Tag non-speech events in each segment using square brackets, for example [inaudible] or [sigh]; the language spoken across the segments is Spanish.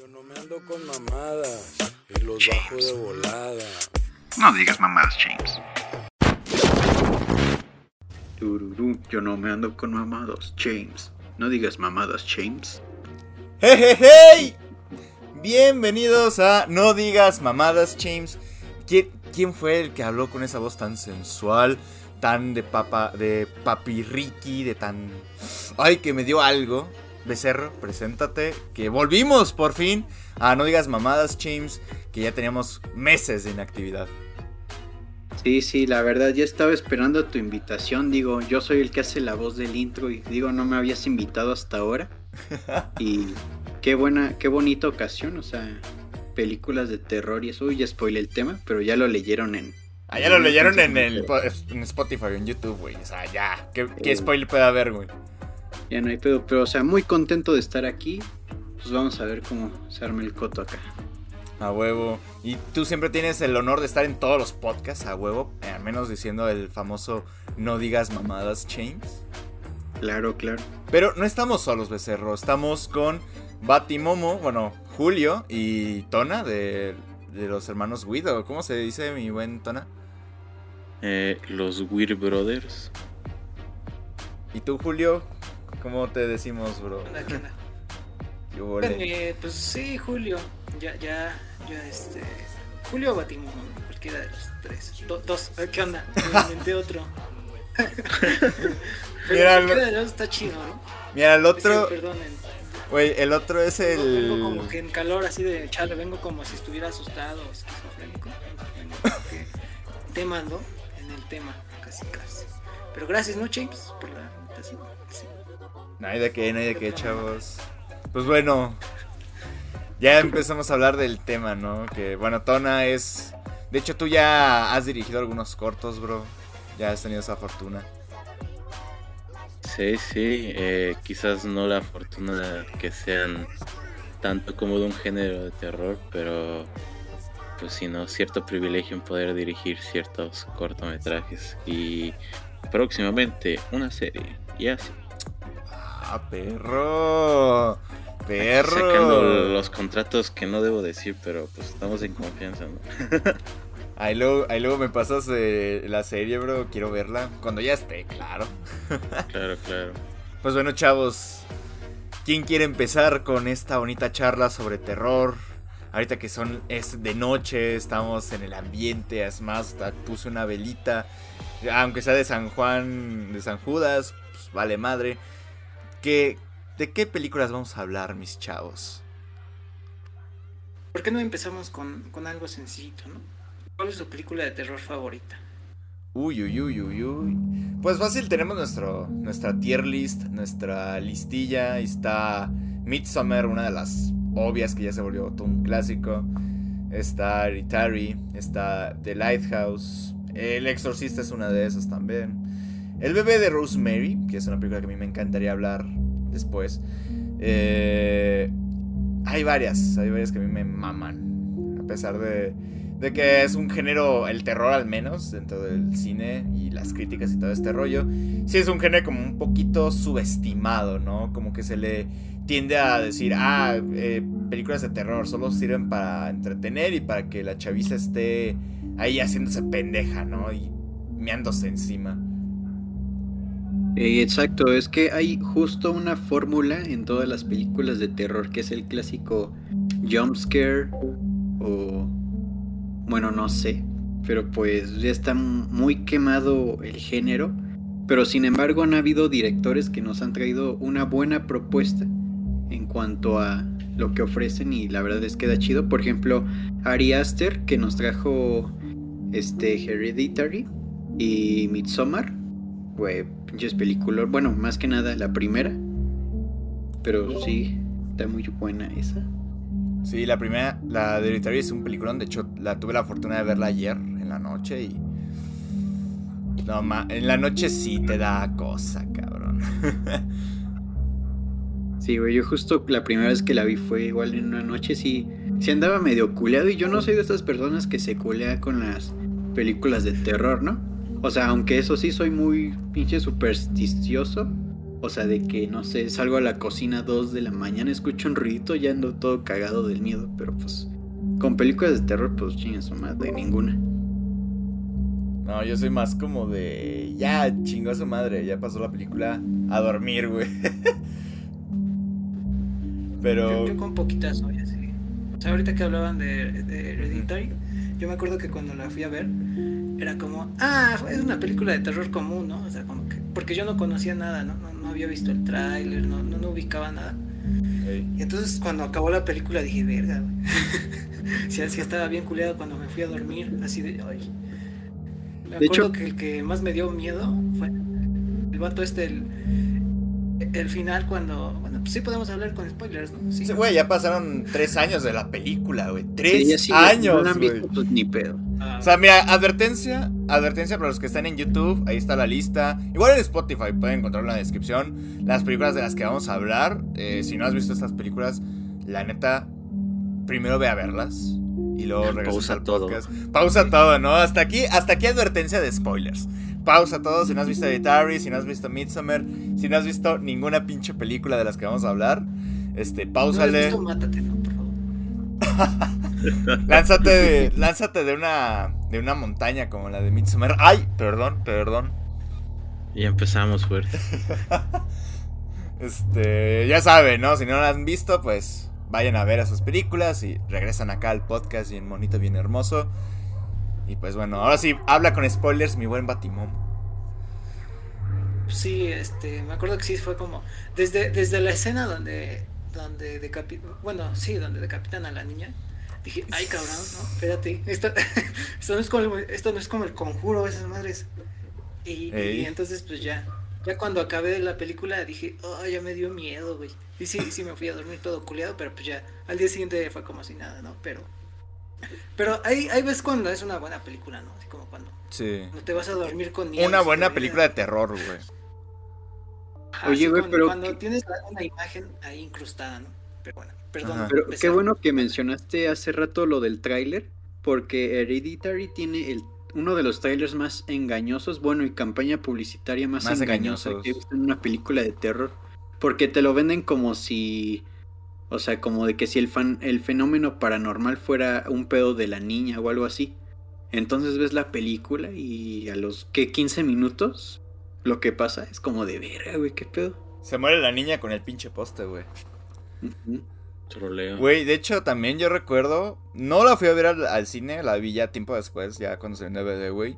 Yo no me ando con mamadas y los bajo de volada. No digas mamadas, James. Tururú, yo no me ando con mamadas, James. No digas mamadas, James. ¡Hey, hey, hey! Bienvenidos a No Digas Mamadas, James. ¿Quién, quién fue el que habló con esa voz tan sensual? Tan de papa, de papi Ricky, de tan... ¡Ay, que me dio algo! Becerro, preséntate, que volvimos por fin a No Digas Mamadas, James, que ya teníamos meses de inactividad. Sí, sí, la verdad, ya estaba esperando tu invitación. Digo, yo soy el que hace la voz del intro y digo, no me habías invitado hasta ahora. [laughs] y qué buena, qué bonita ocasión, o sea, películas de terror y eso. Uy, ya spoilé el tema, pero ya lo leyeron en. Ah, ya lo leyeron en, el, en Spotify, en YouTube, güey. O sea, ya, ¿qué, qué spoiler puede haber, güey? Ya no hay pedo, pero o sea, muy contento de estar aquí. Pues vamos a ver cómo se arma el coto acá. A huevo. Y tú siempre tienes el honor de estar en todos los podcasts, a huevo. eh, Al menos diciendo el famoso no digas mamadas, James. Claro, claro. Pero no estamos solos, Becerro. Estamos con Batimomo, bueno, Julio y Tona de, de los hermanos Guido. ¿Cómo se dice, mi buen Tona? Eh, los Weir Brothers. ¿Y tú, Julio? ¿Cómo te decimos, bro? ¿Qué onda, qué onda? [laughs] ¿Qué huele? Eh, pues sí, Julio. Ya, ya, ya, este. Julio o Batimón, cualquiera de los tres. Do- dos, ¿qué onda? Me [laughs] inventé otro. [laughs] Pero Mira, cualquiera de los está chido, ¿no? Mira, el otro, perdonen. güey, el otro es Vengo, vengo como el... que en calor, así de chale, vengo como si estuviera asustado, esquizofrénico. Vengo como que temas, ¿no? En el tema, casi, casi. Pero gracias, ¿no, James? Por la invitación. No hay de qué, no de qué, chavos. Pues bueno, ya empezamos a hablar del tema, ¿no? Que bueno, Tona es... De hecho, tú ya has dirigido algunos cortos, bro. Ya has tenido esa fortuna. Sí, sí, eh, quizás no la fortuna que sean tanto como de un género de terror, pero pues sí, ¿no? Cierto privilegio en poder dirigir ciertos cortometrajes y próximamente una serie, y así. ¡Ah, perro! ¡Perro! Sacando los contratos que no debo decir, pero pues estamos en confianza, ¿no? [laughs] Ahí luego, ahí luego me pasas eh, la serie, bro. Quiero verla. Cuando ya esté, claro. [laughs] Claro, claro. Pues bueno, chavos. ¿Quién quiere empezar con esta bonita charla sobre terror? Ahorita que son es de noche, estamos en el ambiente, es más, puse una velita. Aunque sea de San Juan, de San Judas, pues vale madre. ¿Qué, ¿De qué películas vamos a hablar, mis chavos? ¿Por qué no empezamos con, con algo sencillito, no? ¿Cuál es tu película de terror favorita? Uy, uy, uy, uy, uy. Pues fácil, tenemos nuestro, nuestra tier list, nuestra listilla. Está Midsommar, una de las obvias que ya se volvió todo un clásico. Está Hereditary, está The Lighthouse. El Exorcista es una de esas también. El bebé de Rosemary, que es una película que a mí me encantaría hablar después. Eh, hay varias, hay varias que a mí me maman. A pesar de, de que es un género, el terror al menos, dentro del cine y las críticas y todo este rollo. Sí es un género como un poquito subestimado, ¿no? Como que se le tiende a decir, ah, eh, películas de terror solo sirven para entretener y para que la chaviza esté ahí haciéndose pendeja, ¿no? Y meándose encima. Eh, exacto, es que hay justo una fórmula en todas las películas de terror que es el clásico jump scare o bueno, no sé, pero pues ya está muy quemado el género, pero sin embargo han habido directores que nos han traído una buena propuesta en cuanto a lo que ofrecen y la verdad es que da chido, por ejemplo, Ari Aster que nos trajo este Hereditary y Midsommar Güey, pinches películas. Bueno, más que nada la primera. Pero sí, está muy buena esa. Sí, la primera, la de Hereditary es un peliculón. De hecho, la tuve la fortuna de verla ayer en la noche y. No, ma, en la noche sí te da cosa, cabrón. [laughs] Sí, güey, yo justo la primera vez que la vi fue igual en una noche, sí, sí andaba medio culeado y yo no soy de estas personas que se culea con las películas de terror, ¿no? O sea, aunque eso sí soy muy pinche supersticioso, O sea, de que, no sé, salgo a la cocina a 2 de la mañana, escucho un ruidito, ya ando todo cagado del miedo. Pero pues, con películas de terror, pues chingas su madre, ninguna. No, yo soy más como de. Ya, chingó a su madre, ya pasó la película a dormir, güey. [laughs] Pero. Yo, yo con poquitas soy así. O sea, ahorita que hablaban de, de Hereditary, yo me acuerdo que cuando la fui a ver, era como, ah, es una película de terror común, ¿no? O sea, como que. Porque yo no conocía nada, ¿no? No, no había visto el tráiler, no, no, no ubicaba nada. Y entonces cuando acabó la película dije, verga, güey. [laughs] sí, sí estaba bien culeado cuando me fui a dormir, así de, ay. Me De acuerdo hecho- que el que más me dio miedo fue el vato este, el, el final cuando, bueno, pues sí podemos hablar con spoilers, ¿no? Sí. Sí, Güey, ya pasaron tres años de la película, güey. Tres Sí, así, años, No la han güey. visto, pues ni pedo. Ah, O sea, mira, advertencia, advertencia para los que están en YouTube, ahí está la lista. Igual en Spotify pueden encontrarlo en la descripción. Las películas de las que vamos a hablar. eh, si no has visto estas películas, la neta, primero ve a verlas y luego regresas [laughs] Pausa al todo. podcast. Pausa todo, ¿no? Hasta aquí, hasta aquí advertencia de spoilers. Pausa todo si no has visto Hereditary, si no has visto Midsommar, si no has visto ninguna pinche película de las que vamos a hablar. Este, no has pausale. visto, mátate, ¿no? Por favor. [laughs] [laughs] Lánzate de, lánzate de una de una montaña como la de Midsommar. Ay, perdón, perdón. Y empezamos fuerte. [laughs] Este, ya saben, ¿no? Si no la han visto, pues vayan a ver esas películas y regresan acá al podcast bien bonito, bien hermoso. Y pues bueno, ahora sí, habla con spoilers, mi buen Batimón. Sí, este, me acuerdo que sí fue como desde, desde la escena donde donde decapitan, bueno, sí, donde decapitan a la niña. Dije, ay cabrón, no, espérate, esto, [laughs] esto no es como el, esto no es como el conjuro, esas madres. Y, entonces pues ya, ya cuando acabé la película dije, oh, ya me dio miedo, güey. Y sí, sí me fui a dormir todo culeado, pero pues ya, al día siguiente fue como si nada, ¿no? Pero, pero ahí, ahí ves cuando es una buena película, ¿no? Así como cuando Sí. no te vas a dormir con miedo. Una buena película de terror, güey. Ajá, Oye, güey, pero cuando ¿qué- tienes una imagen ahí incrustada, ¿no? Pero bueno, perdón. Ajá. Pero qué bueno que mencionaste hace rato lo del tráiler, porque Hereditary tiene el, uno de los trailers más engañosos, bueno, y campaña publicitaria más, Más engañosa engañosos. que he visto en una película de terror, porque te lo venden como si, o sea, como de que si el, fan, el fenómeno paranormal fuera un pedo de la niña o algo así. Entonces ves la película y a los que 15 minutos lo que pasa es como de verga, güey, qué pedo. Se muere la niña con el pinche poste, güey. Troleo. Güey, de hecho, también yo recuerdo. No la fui a ver al, al cine, la vi ya tiempo después, ya cuando se en DVD, güey.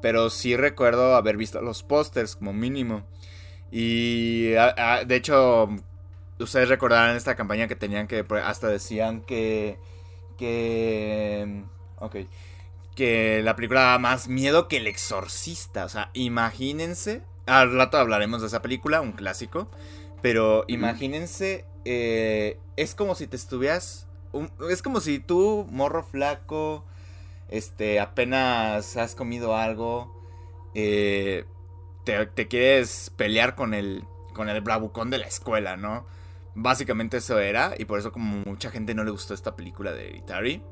Pero sí recuerdo haber visto los pósters como mínimo. Y a- a- de hecho, ustedes recordarán esta campaña que tenían que hasta decían que. Que. Ok. Que la película daba más miedo que El Exorcista. O sea, imagínense. Al rato hablaremos de esa película, un clásico. Pero imagínense, eh, es como si te estuvieras, un- es como si tú, morro flaco, este, apenas has comido algo, eh, te, te quieres pelear con el, con el bravucón de la escuela, ¿no? Básicamente eso era, y por eso como mucha gente no le gustó esta película de Hereditary,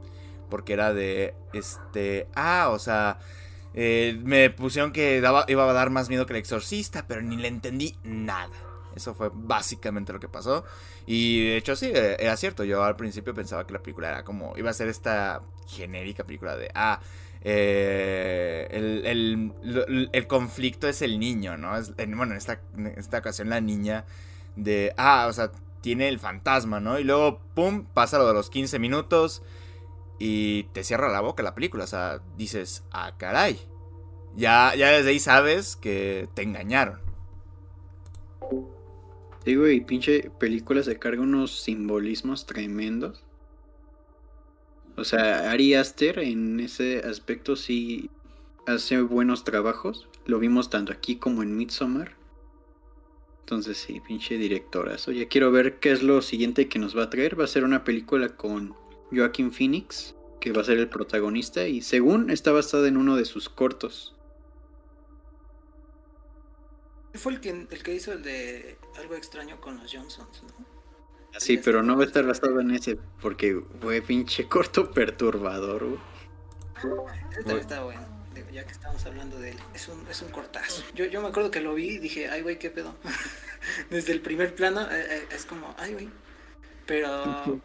porque era de, este, ah, o sea, eh, me pusieron que daba, iba a dar más miedo que el exorcista, pero ni le entendí nada. Eso fue básicamente lo que pasó. Y de hecho sí, eh, era cierto. Yo al principio pensaba que la película era como... Iba a ser esta genérica película de... Ah, eh, el, el- el conflicto es el niño, ¿no? Bueno, en esta, en esta ocasión la niña de... Ah, o sea, tiene el fantasma, ¿no? Y luego, ¡pum! Pasa lo de los 15 minutos y te cierra la boca la película. O sea, dices, ah, caray. Ya, ya desde ahí sabes que te engañaron. Sí, güey, pinche película se carga unos simbolismos tremendos. O sea, Ari Aster en ese aspecto sí hace buenos trabajos. Lo vimos tanto aquí como en Midsommar. Entonces sí, pinche directorazo. Ya quiero ver qué es lo siguiente que nos va a traer. Va a ser una película con Joaquin Phoenix, que va a ser el protagonista y según está basada en uno de sus cortos. Fue el que, el que hizo el de algo extraño con los Johnsons, ¿no? Sí, pero no va a estar basado en ese porque fue pinche [laughs] corto perturbador, güey. También está bueno. Ya que estamos hablando de él, es un, es un cortazo. Yo, yo me acuerdo que lo vi y dije, ay, güey, qué pedo. [laughs] Desde el primer plano eh, eh, es como, ay, güey. Pero,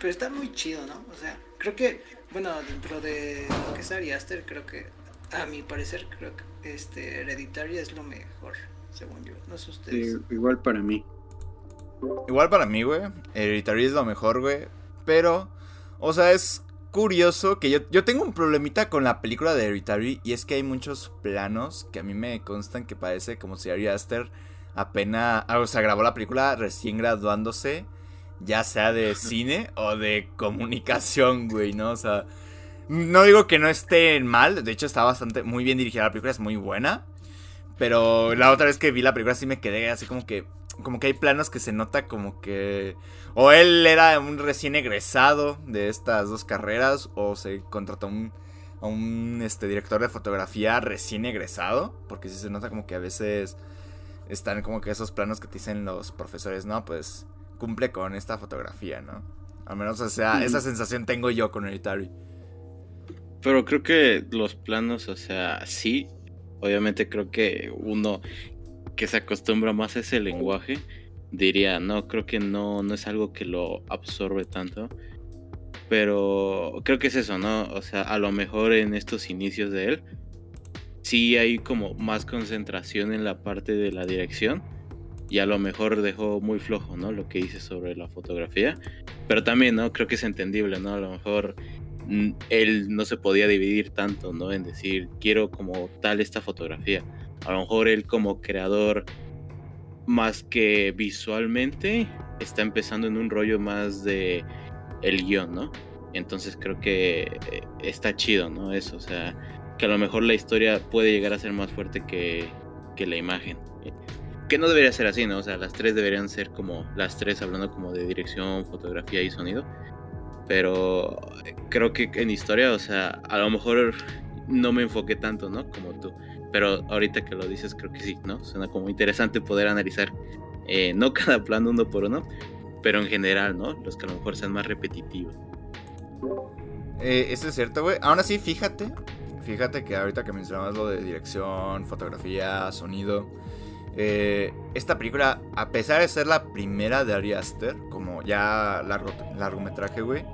pero está muy chido, ¿no? O sea, creo que, bueno, dentro de lo que es Ari Aster, creo que, a mi parecer, creo que este Hereditary es lo mejor, según yo. No sé ustedes. Sí, igual para mí. Igual para mí, güey. Hereditary es lo mejor, güey. Pero, o sea, es curioso que yo, yo tengo un problemita con la película de Hereditary y es que hay muchos planos que a mí me constan que parece como si Ari Aster apenas, ah, o sea, grabó la película recién graduándose, ya sea de [laughs] cine o de comunicación, güey, ¿no? O sea, no digo que no esté mal, de hecho está bastante, muy bien dirigida la película, es muy buena, pero la otra vez que vi la película sí me quedé así como que, como que hay planos que se nota como que o él era un recién egresado de estas dos carreras o se contrató un, a un este, director de fotografía recién egresado, porque sí se nota como que a veces están como que esos planos que te dicen los profesores, no, pues cumple con esta fotografía, ¿no? Al menos, o sea, esa sensación tengo yo con Hereditary. Pero creo que los planos, o sea, sí, obviamente creo que uno que se acostumbra más a ese lenguaje diría, no, creo que no, no es algo que lo absorbe tanto. Pero creo que es eso, ¿no? O sea, a lo mejor en estos inicios de él, sí hay como más concentración en la parte de la dirección. Y a lo mejor dejó muy flojo, ¿no? Lo que dice sobre la fotografía. Pero también, ¿no? Creo que es entendible, ¿no? A lo mejor mm, él no se podía dividir tanto, ¿no? En decir, quiero como tal esta fotografía. A lo mejor él como creador más que visualmente, está empezando en un rollo más de el guion, ¿no? Entonces creo que eh, está chido, ¿no? Eso, o sea, que a lo mejor la historia puede llegar a ser más fuerte que, que la imagen. Que no debería ser así, ¿no? O sea, las tres deberían ser como las tres hablando como de dirección, fotografía y sonido. Pero creo que en historia, o sea, a lo mejor no me enfoqué tanto, ¿no? Como tú. Pero ahorita que lo dices, creo que sí, ¿no? Suena como interesante poder analizar, eh, no [laughs] cada plano uno por uno, pero en general, ¿no? Los que a lo mejor sean más repetitivos. Eh, eso es cierto, güey. Aún así, fíjate, fíjate que ahorita que mencionabas lo de dirección, fotografía, sonido, eh, esta película, a pesar de ser la primera de Ari Aster, como ya largo, largometraje, güey,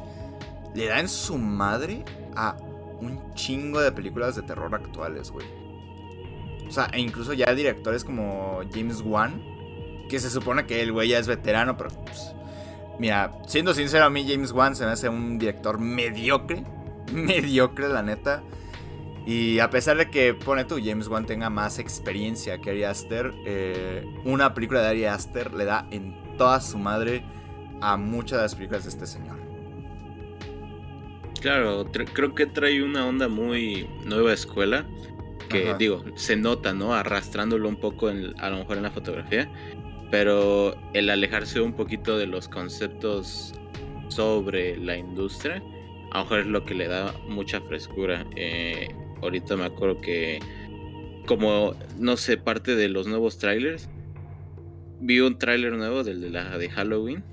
le da en su madre a un chingo de películas de terror actuales, güey. O sea, e incluso ya directores como James Wan, que se supone que el güey ya es veterano, pero pues, mira, siendo sincero a mí James Wan se me hace un director mediocre, [laughs] mediocre la neta. Y a pesar de que, pone tú, James Wan tenga más experiencia que Ari Aster, eh, una película de Ari Aster le da en toda su madre a muchas de las películas de este señor. Claro, creo que trae una onda muy nueva escuela. Que digo, se nota, ¿no? Arrastrándolo un poco en, a lo mejor en la fotografía. Pero el alejarse un poquito de los conceptos sobre la industria, a lo mejor es lo que le da mucha frescura. Eh, ahorita me acuerdo que, como, no sé, parte de los nuevos trailers, vi un tráiler nuevo del de la de Halloween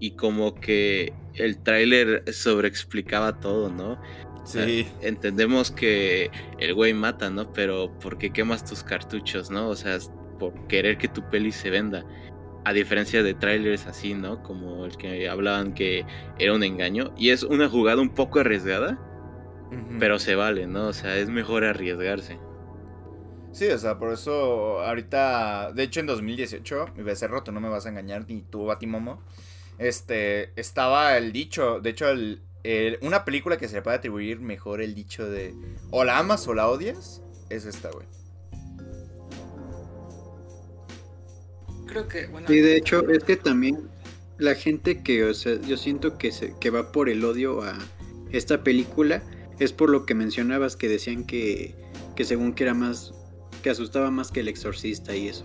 y como que el tráiler sobreexplicaba todo, ¿no? Sí. entendemos que el güey mata, ¿no? Pero ¿por qué quemas tus cartuchos, no? O sea, por querer que tu peli se venda. A diferencia de trailers así, ¿no? Como el que hablaban que era un engaño. Y es una jugada un poco arriesgada, pero se vale, ¿no? O sea, es mejor arriesgarse. Sí, o sea, por eso ahorita, de hecho en 2018, mi becerro, tú no me vas a engañar, ni tú, Batimomo, este, estaba el dicho, de hecho, el, una película que se le puede atribuir mejor el dicho de o la amas o la odias, es esta, güey. Creo que, bueno. Sí, de hecho, es que también la gente que, o sea, yo siento que, se, que va por el odio a esta película es por lo que mencionabas que decían que, que según que era más, que asustaba más que el exorcista y eso.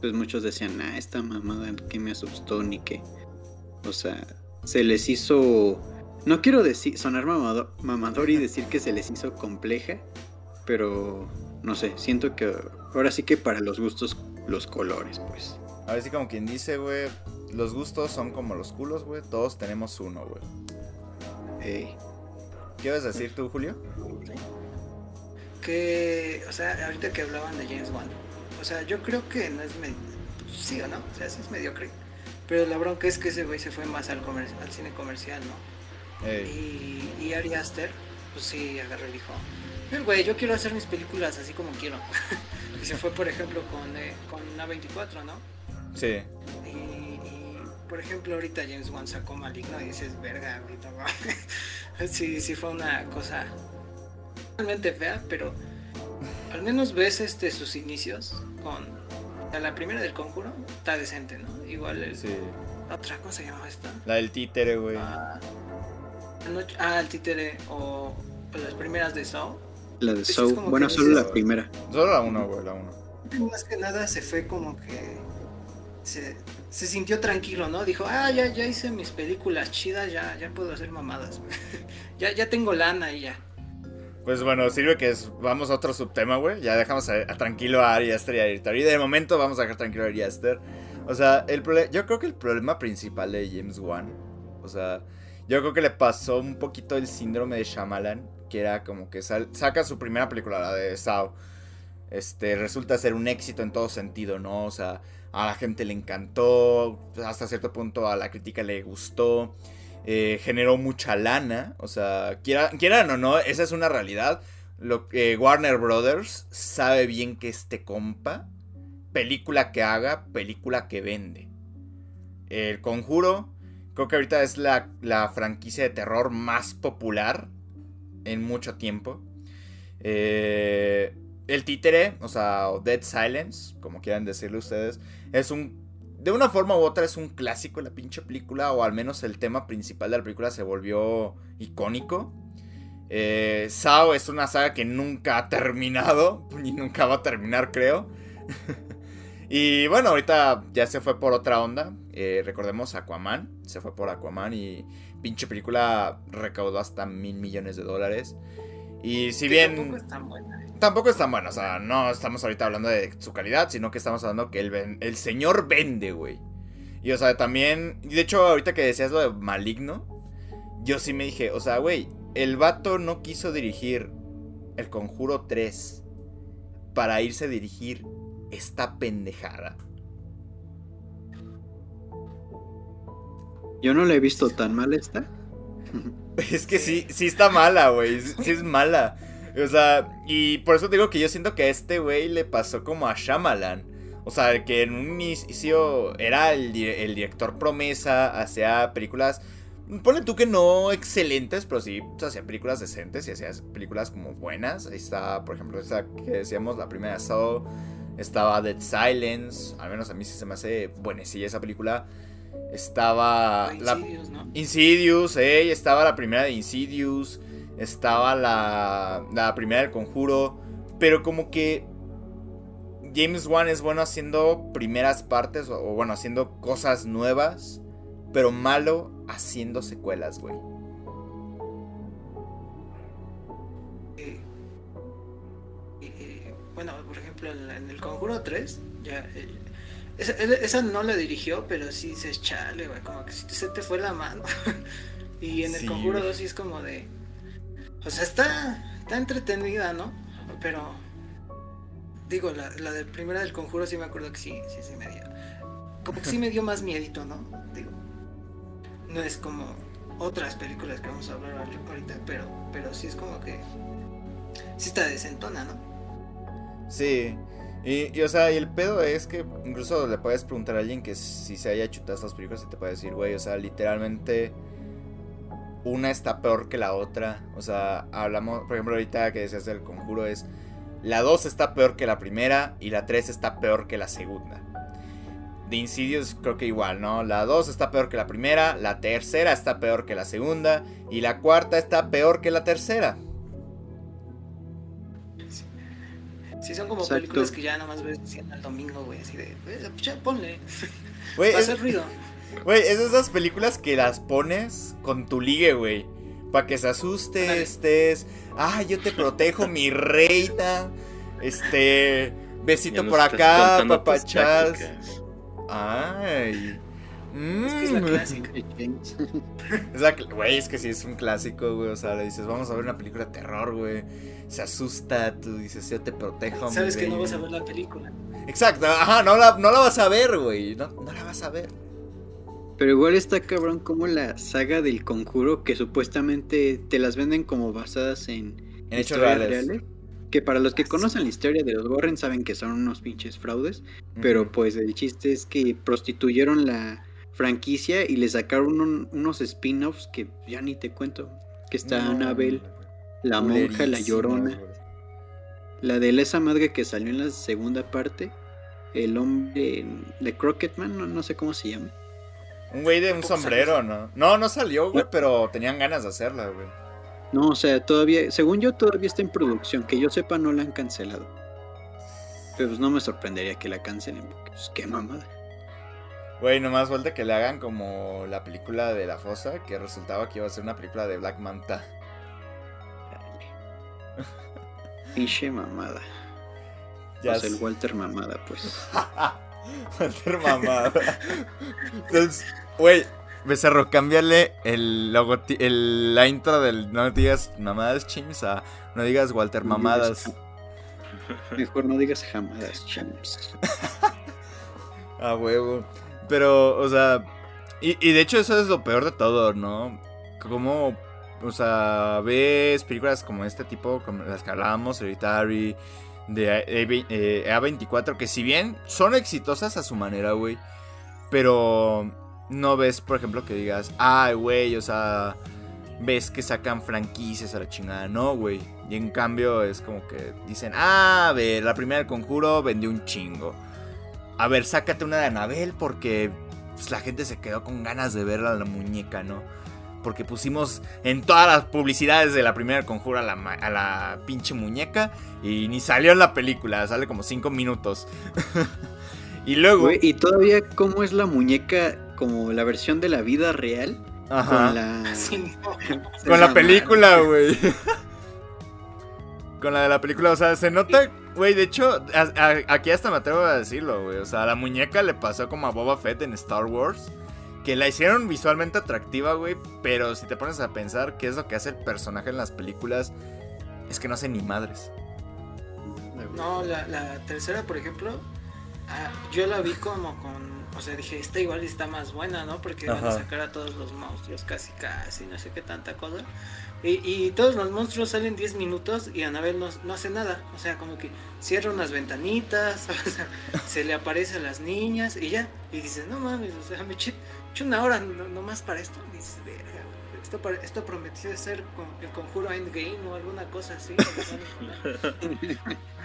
Pues muchos decían, ah, esta mamada que me asustó ni que. O sea, se les hizo no quiero decir, sonar mamador, y decir que se les hizo compleja, pero no sé, siento que ahora sí que para los gustos, los colores, pues. A ver si como quien dice, güey, los gustos son como los culos, güey, todos tenemos uno, güey. Hey. ¿Qué vas a decir tú, Julio? que, o sea, ahorita que hablaban de James Wan, o sea, yo creo que no es medio, sí o no, o sea, sí es mediocre. Pero la bronca es que ese güey se fue más al, comer- al cine comercial, ¿no? Y, y Ari Aster, pues sí, agarró y dijo, el güey, yo quiero hacer mis películas así como quiero. [laughs] y se fue, por ejemplo, con, eh, con A24, ¿no? Sí. Y, y, por ejemplo, ahorita James Wan sacó Maligno y dices, verga, ahorita [laughs] va. sí, sí fue una cosa realmente fea, pero al menos ves este sus inicios con la primera del conjuro, está decente, ¿no? Igual el, Sí. otra, ¿cómo se llama esta? La del títere, güey. Ah, Anoche- ah, el títere o, o las primeras de Saw. La de Pues es Soul. como Bueno, solo dices- la primera. Solo la uno, güey, la uno. Más que nada se fue como que se, se sintió tranquilo, ¿no? Dijo, ah, ya, ya hice mis películas chidas, ya, ya puedo hacer mamadas. [laughs] ya, ya tengo lana y ya. Pues bueno, sirve que es, vamos a otro subtema, güey. Ya dejamos a, a tranquilo a Ari Aster y a. Y de momento vamos a dejar tranquilo a Ari Aster. O sea, el yo creo que el problema principal de James Wan, o sea, yo creo que le pasó un poquito el síndrome de Shyamalan, que era como que saca su primera película, la de Saw. Este, resulta ser un éxito en todo sentido, ¿no? O sea, a la gente le encantó, hasta cierto punto a la crítica le gustó eh, generó mucha lana. O sea, quiera- quieran o no, esa es una realidad. Lo que Warner Brothers sabe bien que este compa, película que haga, película que vende. El Conjuro, creo que ahorita es la, la franquicia de terror más popular en mucho tiempo. Eh, el títere, o sea, o Dead Silence, como quieran decirle ustedes, es un de una forma u otra es un clásico la pinche película, o al menos el tema principal de la película se volvió icónico. Eh, Sao es una saga que nunca ha terminado, [laughs] ni nunca va a terminar, creo. [laughs] y bueno, ahorita ya se fue por otra onda. Eh, recordemos Aquaman, se fue por Aquaman y pinche película recaudó hasta mil millones de dólares. Y si bien tampoco es tan buena. tampoco es tan bueno. O sea, no estamos ahorita hablando de su calidad, sino que estamos hablando que el, el señor vende, güey. Y o sea, también. y De hecho, ahorita que decías lo de maligno, yo sí me dije, o sea, güey, el vato no quiso dirigir El Conjuro 3 para irse a dirigir esta pendejada. Yo no la he visto tan mal esta. [laughs] Es que sí, sí está mala, güey. Sí es mala. O sea, y por eso digo que yo siento que a este güey le pasó como a Shyamalan. O sea, que en un inicio era el, di- el director promesa, hacía películas, ponle tú que no excelentes, pero sí o sea, hacía películas decentes y hacía películas como buenas. Ahí está, por ejemplo, esa que decíamos, la primera Saw, estaba Dead Silence, al menos a mí sí se me hace buenecilla esa película. Estaba la, Insidious, ¿no? Insidious, eh, estaba la primera de Insidious, estaba la, la primera del Conjuro, pero como que James Wan es bueno haciendo primeras partes, o, o bueno, haciendo cosas nuevas, pero malo haciendo secuelas, güey. Bueno, por ejemplo, en, el Conjuro 3, ya. eh, esa, esa no la dirigió, pero sí dices, chale, güey, como que se te fue la mano. [laughs] y en el Sí, Conjuro güey. 2 sí es como de. O sea, está, está entretenida, ¿no? Pero. Digo, la, la de primera del Conjuro sí me acuerdo que sí, sí, sí me dio. Como que sí me dio más miedito, ¿no? Digo. No es como otras películas que vamos a hablar ahorita, pero, pero sí es como que. Sí está decentona, ¿no? Sí. Y, o sea, y el pedo es que incluso le puedes preguntar a alguien que si se haya chutado estas películas y te puede decir, güey, o sea, literalmente una está peor que la otra. O sea, hablamos, por ejemplo, ahorita que decías del conjuro es, la 2 está peor que la primera y la 3 está peor que la segunda. De Insidious creo que igual, ¿no? La 2 está peor que la primera, la tercera está peor que la segunda y la cuarta está peor que la tercera. Sí, son como Exacto. películas que ya nomás ves el domingo, güey, así de. "Eh, Ya ponle. [laughs] Güey, Va a es- hacer ruido. Güey, es de esas películas que las pones con tu ligue, güey. Para que se asuste, estés. Ah, yo te protejo, mi reina. Este. Besito por acá, papachas. tácticas. Es que es la Mm. clásica. [laughs] Es la Güey, es que sí es un clásico, güey. O sea, le dices, vamos a ver una película de terror, güey. Se asusta, tú dices, yo te protejo. Sabes que no baby". vas a ver la película. Exacto, ajá, no la, no la vas a ver, güey. No, no la vas a ver. Pero igual está cabrón como la saga del conjuro que supuestamente te las venden como basadas en, En hechos historias reales. Que para los que conocen la historia de los Warren saben que son unos pinches fraudes. Pero pues el chiste es que prostituyeron la franquicia y le sacaron un- unos spin-offs que ya ni te cuento. Que está No, Annabelle, la monja, la llorona, la de esa madre que salió en la segunda parte, el hombre de Crocketman, no, no sé cómo se llama. Un güey de un sombrero, ¿no? No, no salió, güey, pero tenían ganas de hacerla, güey. No, o sea, todavía, según yo, todavía está en producción. Que yo sepa, no la han cancelado. Pero pues no me sorprendería que la cancelen, porque pues qué mamada. Güey, nomás falta que le hagan como la película de La Fosa, que resultaba que iba a ser una película de Black Manta. Pinche mamada. Ya o sea, el. Walter mamada, pues. [laughs] Walter mamada. Entonces, güey, Becerro, cámbiale el logoti el, la intro del no digas mamadas chims a no digas Walter No mamadas. digas Mejor no digas jamadas, champs. [laughs] A huevo. Pero, o sea, y, y de hecho eso es lo peor de todo, ¿no? Como, o sea, ves películas como este tipo, como las que hablábamos, Hereditary, de A- eh, A24, que si bien son exitosas a su manera, güey, pero no ves, por ejemplo, que digas, ay, güey, o sea, ves que sacan franquicias a la chingada, no, güey. Y en cambio es como que dicen, ah, a ver, la primera del conjuro vendió un chingo. A ver, sácate una de Anabel porque pues, la gente se quedó con ganas de ver a la muñeca, ¿no? Porque pusimos en todas las publicidades de la primera del conjuro a la, ma- a la pinche muñeca y ni salió en la película, sale como 5 minutos. [laughs] y luego... Y todavía, ¿cómo es la muñeca como la versión de la vida real? Ajá. Con la. [laughs] Sí. Con la película, güey. Con la de la película, o sea, se nota, güey, de hecho, a- a- aquí hasta me atrevo a decirlo, güey. O sea, a la muñeca le pasó como a Boba Fett en Star Wars. Que la hicieron visualmente atractiva, güey. Pero si te pones a pensar qué es lo que hace el personaje en las películas, es que no hace ni madres. No, la, la tercera, por ejemplo, ah, yo la vi como con. O sea, dije, esta igual está más buena, ¿no? Porque van a sacar a todos los monstruos casi, casi, no sé qué tanta cosa. Y, y todos los monstruos salen 10 minutos y Anabel no, no hace nada. O sea, como que cierra unas ventanitas, [laughs] o sea, se le aparece a las niñas y ya. Y dices, no mames, o sea, me eché, eché una hora no, nomás para esto. Y dices, verga, esto, esto prometió de ser con el conjuro Endgame o alguna cosa así. [laughs]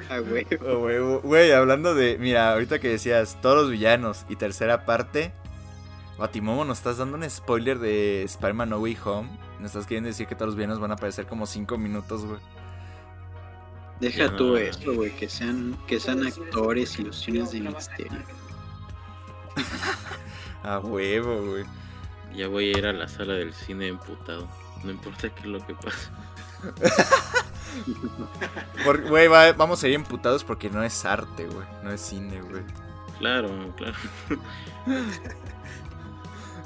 Oh, güey, güey, hablando de. Mira, ahorita que decías todos los villanos y tercera parte. Batimomo, nos estás dando un spoiler de Spider-Man No Way Home. Nos estás queriendo decir que todos los villanos van a aparecer como 5 minutos, güey. Deja tú eso, güey. Que sean, que sean actores, ilusiones de misterio. [laughs] A huevo, güey. Ya voy a ir a la sala del cine emputado. No importa qué es lo que pase. [laughs] Güey, va- vamos a ir emputados porque no es arte, güey. No es cine, güey. Claro, claro. [laughs]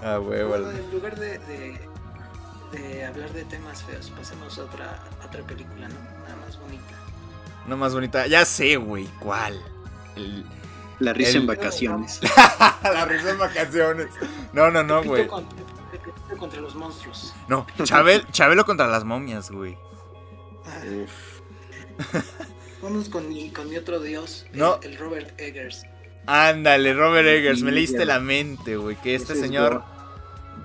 A huevo. Bueno, en lugar de, de, de hablar de temas feos, pasemos a otra, a otra película, ¿no? Nada más bonita. No más bonita. Ya sé, güey. ¿Cuál? El- La risa El- en vacaciones. [laughs] [laughs] La risa en vacaciones. No, no, no, güey. con- Pepito contra los monstruos. No, Chabel, Chabelo contra las momias, güey. Ah. [laughs] Vamos con mi, con mi otro dios, el- No. el, Robert Eggers. Ándale, Robert Eggers, me leíste la mente, güey. Que este Ese señor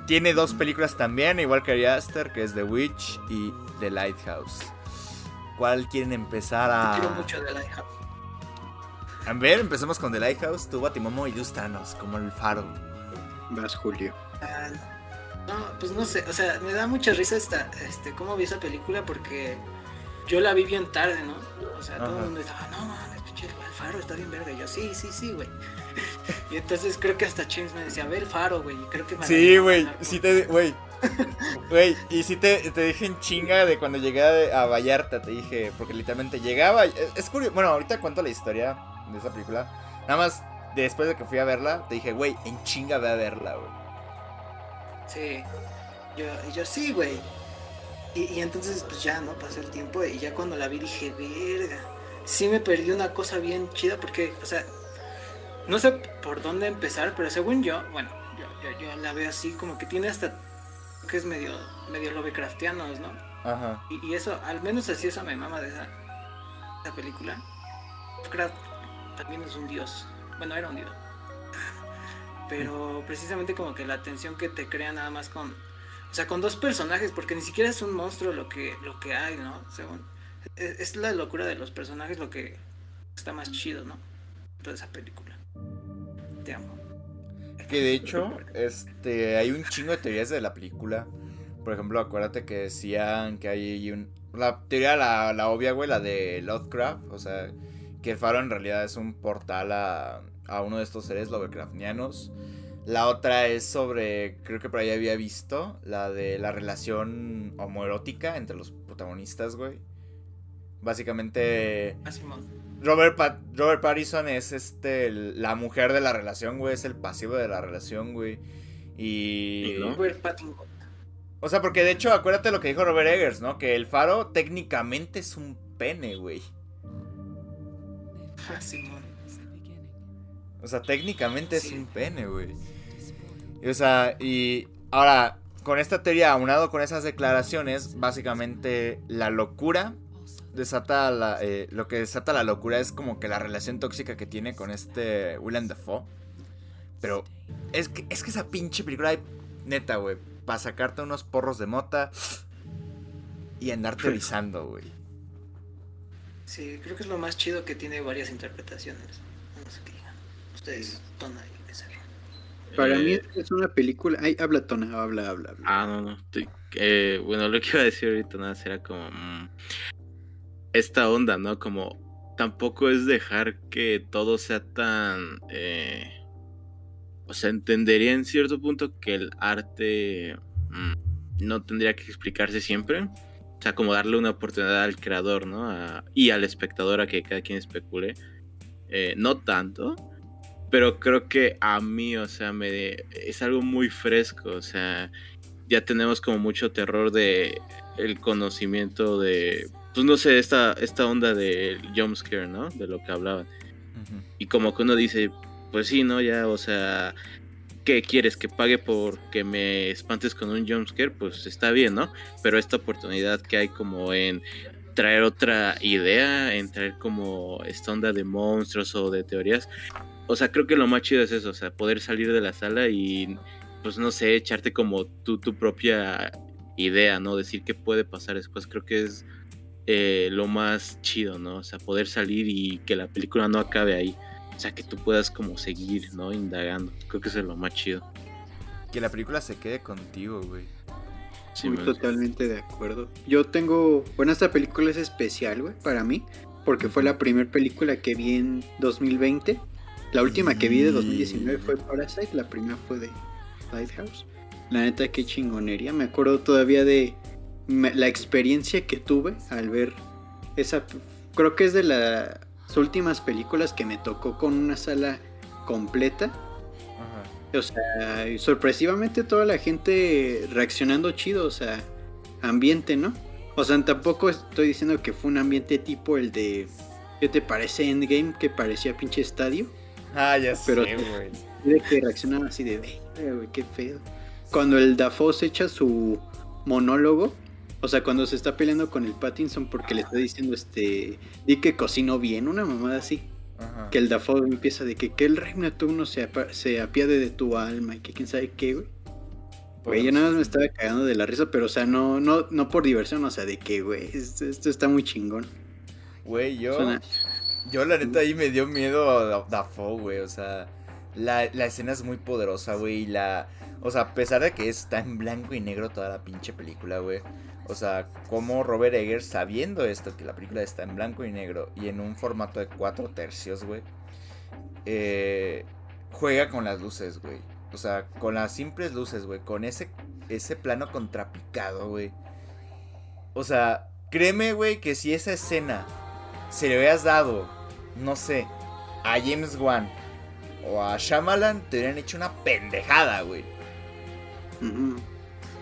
tiene dos películas también, igual que Ari Aster, que es The Witch y The Lighthouse. ¿Cuál quieren empezar Quiero a...? mucho de Lighthouse. A ver, empecemos con The Lighthouse, tú, Batimomo y Lustranos, como el faro. Vas, Julio. Ah, no, pues no sé, o sea, me da mucha risa esta, este, cómo vi esa película porque yo la vi bien tarde, ¿no? O sea, todo el mundo estaba, no mames, pinche el faro está bien verga. Y yo, sí, sí, sí, güey. [laughs] y entonces creo que hasta James me decía, ve el faro, güey. Y creo que me Sí, güey, sí te... Güey. Güey, y sí te, te dije en chinga de cuando llegué a, Vallarta, te dije, porque literalmente llegaba... Es, es curioso, bueno, ahorita cuento la historia de esa película. Nada más, después de que fui a verla, te dije, güey, en chinga ve a verla, güey. Sí. Yo, y yo, sí, güey. Y, y entonces, pues ya, ¿no? Pasó el tiempo y ya cuando la vi dije, verga. Sí me perdí una cosa bien chida porque, o sea, no sé por dónde empezar, pero según yo, bueno, yo, yo, yo la veo así como que tiene hasta que es medio, medio Lovecraftianos, ¿no? Ajá. Y, y eso, al menos así eso me mama de esa, esa película. Lovecraft también es un dios. Bueno, era un dios. [laughs] Pero precisamente como que la tensión que te crea nada más con... O sea, con dos personajes, porque ni siquiera es un monstruo lo que, lo que hay, ¿no? Según... Es, es la locura de los personajes lo que está más chido, ¿no? Toda esa película. Te amo. Que de hecho, este, hay un chingo de teorías de la película. Por ejemplo, acuérdate que decían que hay un... La teoría, la, la obvia, güey, la de Lovecraft. O sea, que el faro en realidad es un portal a, a uno de estos seres Lovecraftianos. La otra es sobre, creo que por ahí había visto, la de la relación homoerótica entre los protagonistas, güey. Básicamente, Ah. Robert, Pat- Robert Pattinson es este la mujer de la relación, güey, es el pasivo de la relación, güey. Y... Robert Pattinson. O sea, porque de hecho, acuérdate lo que dijo Robert Eggers, ¿no? Que el faro técnicamente es un pene, güey. Ah, Simón. O sea, técnicamente Sí. es un pene, güey. Y, o sea, y ahora, con esta teoría, aunado con esas declaraciones, básicamente la locura desata la, eh, lo que desata la locura es como que la relación tóxica que tiene con este Willem Dafoe. Pero es que, es que esa pinche película, hay- neta, güey, para sacarte unos porros de mota y andar teorizando, güey. Sí, creo que es lo más chido que tiene varias interpretaciones. No sé qué digan. Ustedes, Tona y Becerra. Para Eh, mí es una película. Ay, habla Tona, habla, habla. habla. Ah, no, no. eh, bueno, lo que iba a decir ahorita nada más era como. mm, esta onda, ¿no? Como. Tampoco es dejar que todo sea tan. eh, o sea, entendería en cierto punto que el arte. mm, no tendría que explicarse siempre. O sea, como darle una oportunidad al creador, ¿no? Y al espectador a que cada quien especule. Eh, no tanto. Pero creo que a mí, o sea, me es algo muy fresco. O sea, ya tenemos como mucho terror de el conocimiento de. Pues no sé, esta, esta onda del jumpscare, ¿no? De lo que hablaban. Y como que uno dice, pues sí, ¿no? Ya, o sea, ¿qué quieres? ¿Que pague por que me espantes con un jumpscare? Pues está bien, ¿no? Pero esta oportunidad que hay como en traer otra idea, en traer como esta onda de monstruos o de teorías. O sea, creo que lo más chido es eso, o sea, poder salir de la sala y, pues no sé, echarte como tú tu propia idea, ¿no? Decir qué puede pasar después, creo que es eh, lo más chido, ¿no? O sea, poder salir y que la película no acabe ahí. O sea, que tú puedas como seguir, ¿no? Indagando. Creo que eso es lo más chido. Que la película se quede contigo, güey. Sí, Muy me- totalmente de acuerdo. Yo tengo. Bueno, esta película es especial, güey, para mí. Porque fue la primera película que vi en 2020. La última que vi de 2019 fue Parasite. La primera fue de Lighthouse. La neta, qué chingonería. Me acuerdo todavía de me- la experiencia que tuve al ver esa. Creo que es de las últimas películas que me tocó con una sala completa. Ajá. O sea, sorpresivamente toda la gente reaccionando chido, o sea, ambiente, ¿no? O sea, tampoco estoy diciendo que fue un ambiente tipo el de, ¿qué te parece Endgame? Que parecía pinche estadio. Ah, ya Pero- sé, güey. De que reaccionaba así de, "Verga, güey, qué pedo. Cuando el Dafoe se echa su monólogo, o sea, cuando se está peleando con el Pattinson porque le está diciendo, este, di que cocinó bien, una mamada así. Ajá. Que el Dafoe empieza de que, que el rey Neptuno se, se apiade de tu alma y que quién sabe qué, güey. Güey, yo nada más me estaba cagando de la risa, pero o sea, no, no, no por diversión, o sea, de que, güey, esto, esto está muy chingón. Güey, yo. Suena- Yo, la neta, ahí me dio miedo Da- Dafoe, güey. O sea, la, la escena es muy poderosa, güey. Y la. O sea, a pesar de que está en blanco y negro toda la pinche película, güey. O sea, como Robert Eggers, sabiendo esto, que la película está en blanco y negro y en un formato de cuatro tercios, güey. eh, juega con las luces, güey. O sea, con las simples luces, güey. Con ese, ese plano contrapicado, güey. O sea, créeme, güey, que si esa escena se le hubieras dado, no sé, a James Wan o a Shyamalan, te hubieran hecho una pendejada, güey.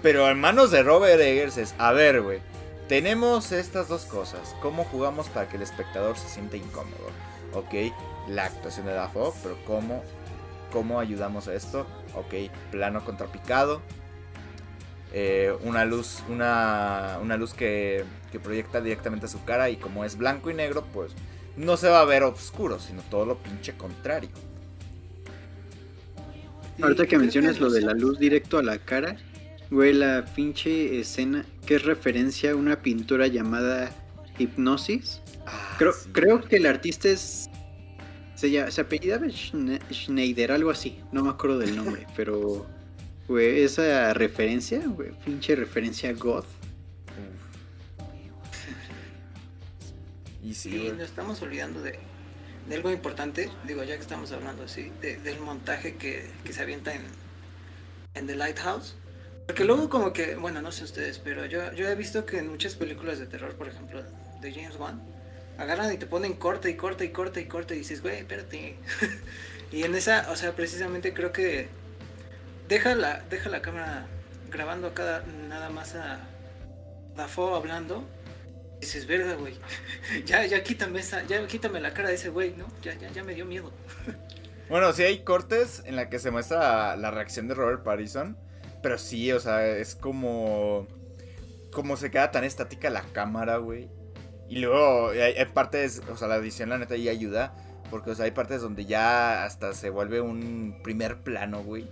Pero en manos de Robert Eggers es, a ver, güey, tenemos estas dos cosas. ¿Cómo jugamos para que el espectador se sienta incómodo? Ok, la actuación de Dafoe, pero ¿cómo, cómo ayudamos a esto? Ok, plano contrapicado. eh, una luz, una, una luz que, que proyecta directamente a su cara y como es blanco y negro, pues no se va a ver oscuro, sino todo lo pinche contrario. Ahorita que mencionas lo de la luz directo a la cara, güey, la pinche escena que es referencia a una pintura llamada Hipnosis. Ah, Creo, sí. creo que el artista es. Se, llama, se apellidaba Schne- Schneider, algo así. No me acuerdo del nombre, [laughs] pero. Güey, esa referencia, güey, pinche referencia goth. Y sí, güey. nos estamos olvidando de, de algo importante, digo, ya que estamos hablando así, de- del montaje que, que se avienta en, en The Lighthouse. Porque luego como que, bueno, no sé ustedes, pero yo, yo he visto que en muchas películas de terror, por ejemplo, de James Wan, agarran y te ponen corte y corte y corte y corte y dices, güey, espérate. [laughs] y en esa, o sea, precisamente creo que deja la, deja la cámara grabando cada, nada más a Dafoe hablando. Dices, verga, güey. [laughs] ya, ya quítame esa, ya quítame la cara de ese güey, ¿no? Ya, ya, ya me dio miedo. [laughs] Bueno, sí hay cortes en la que se muestra la reacción de Robert Pattinson, pero sí, o sea, es como como se queda tan estática la cámara, güey. Y luego hay, partes, o sea, la edición la neta ahí ayuda, porque o sea, hay partes donde ya hasta se vuelve un primer plano, güey,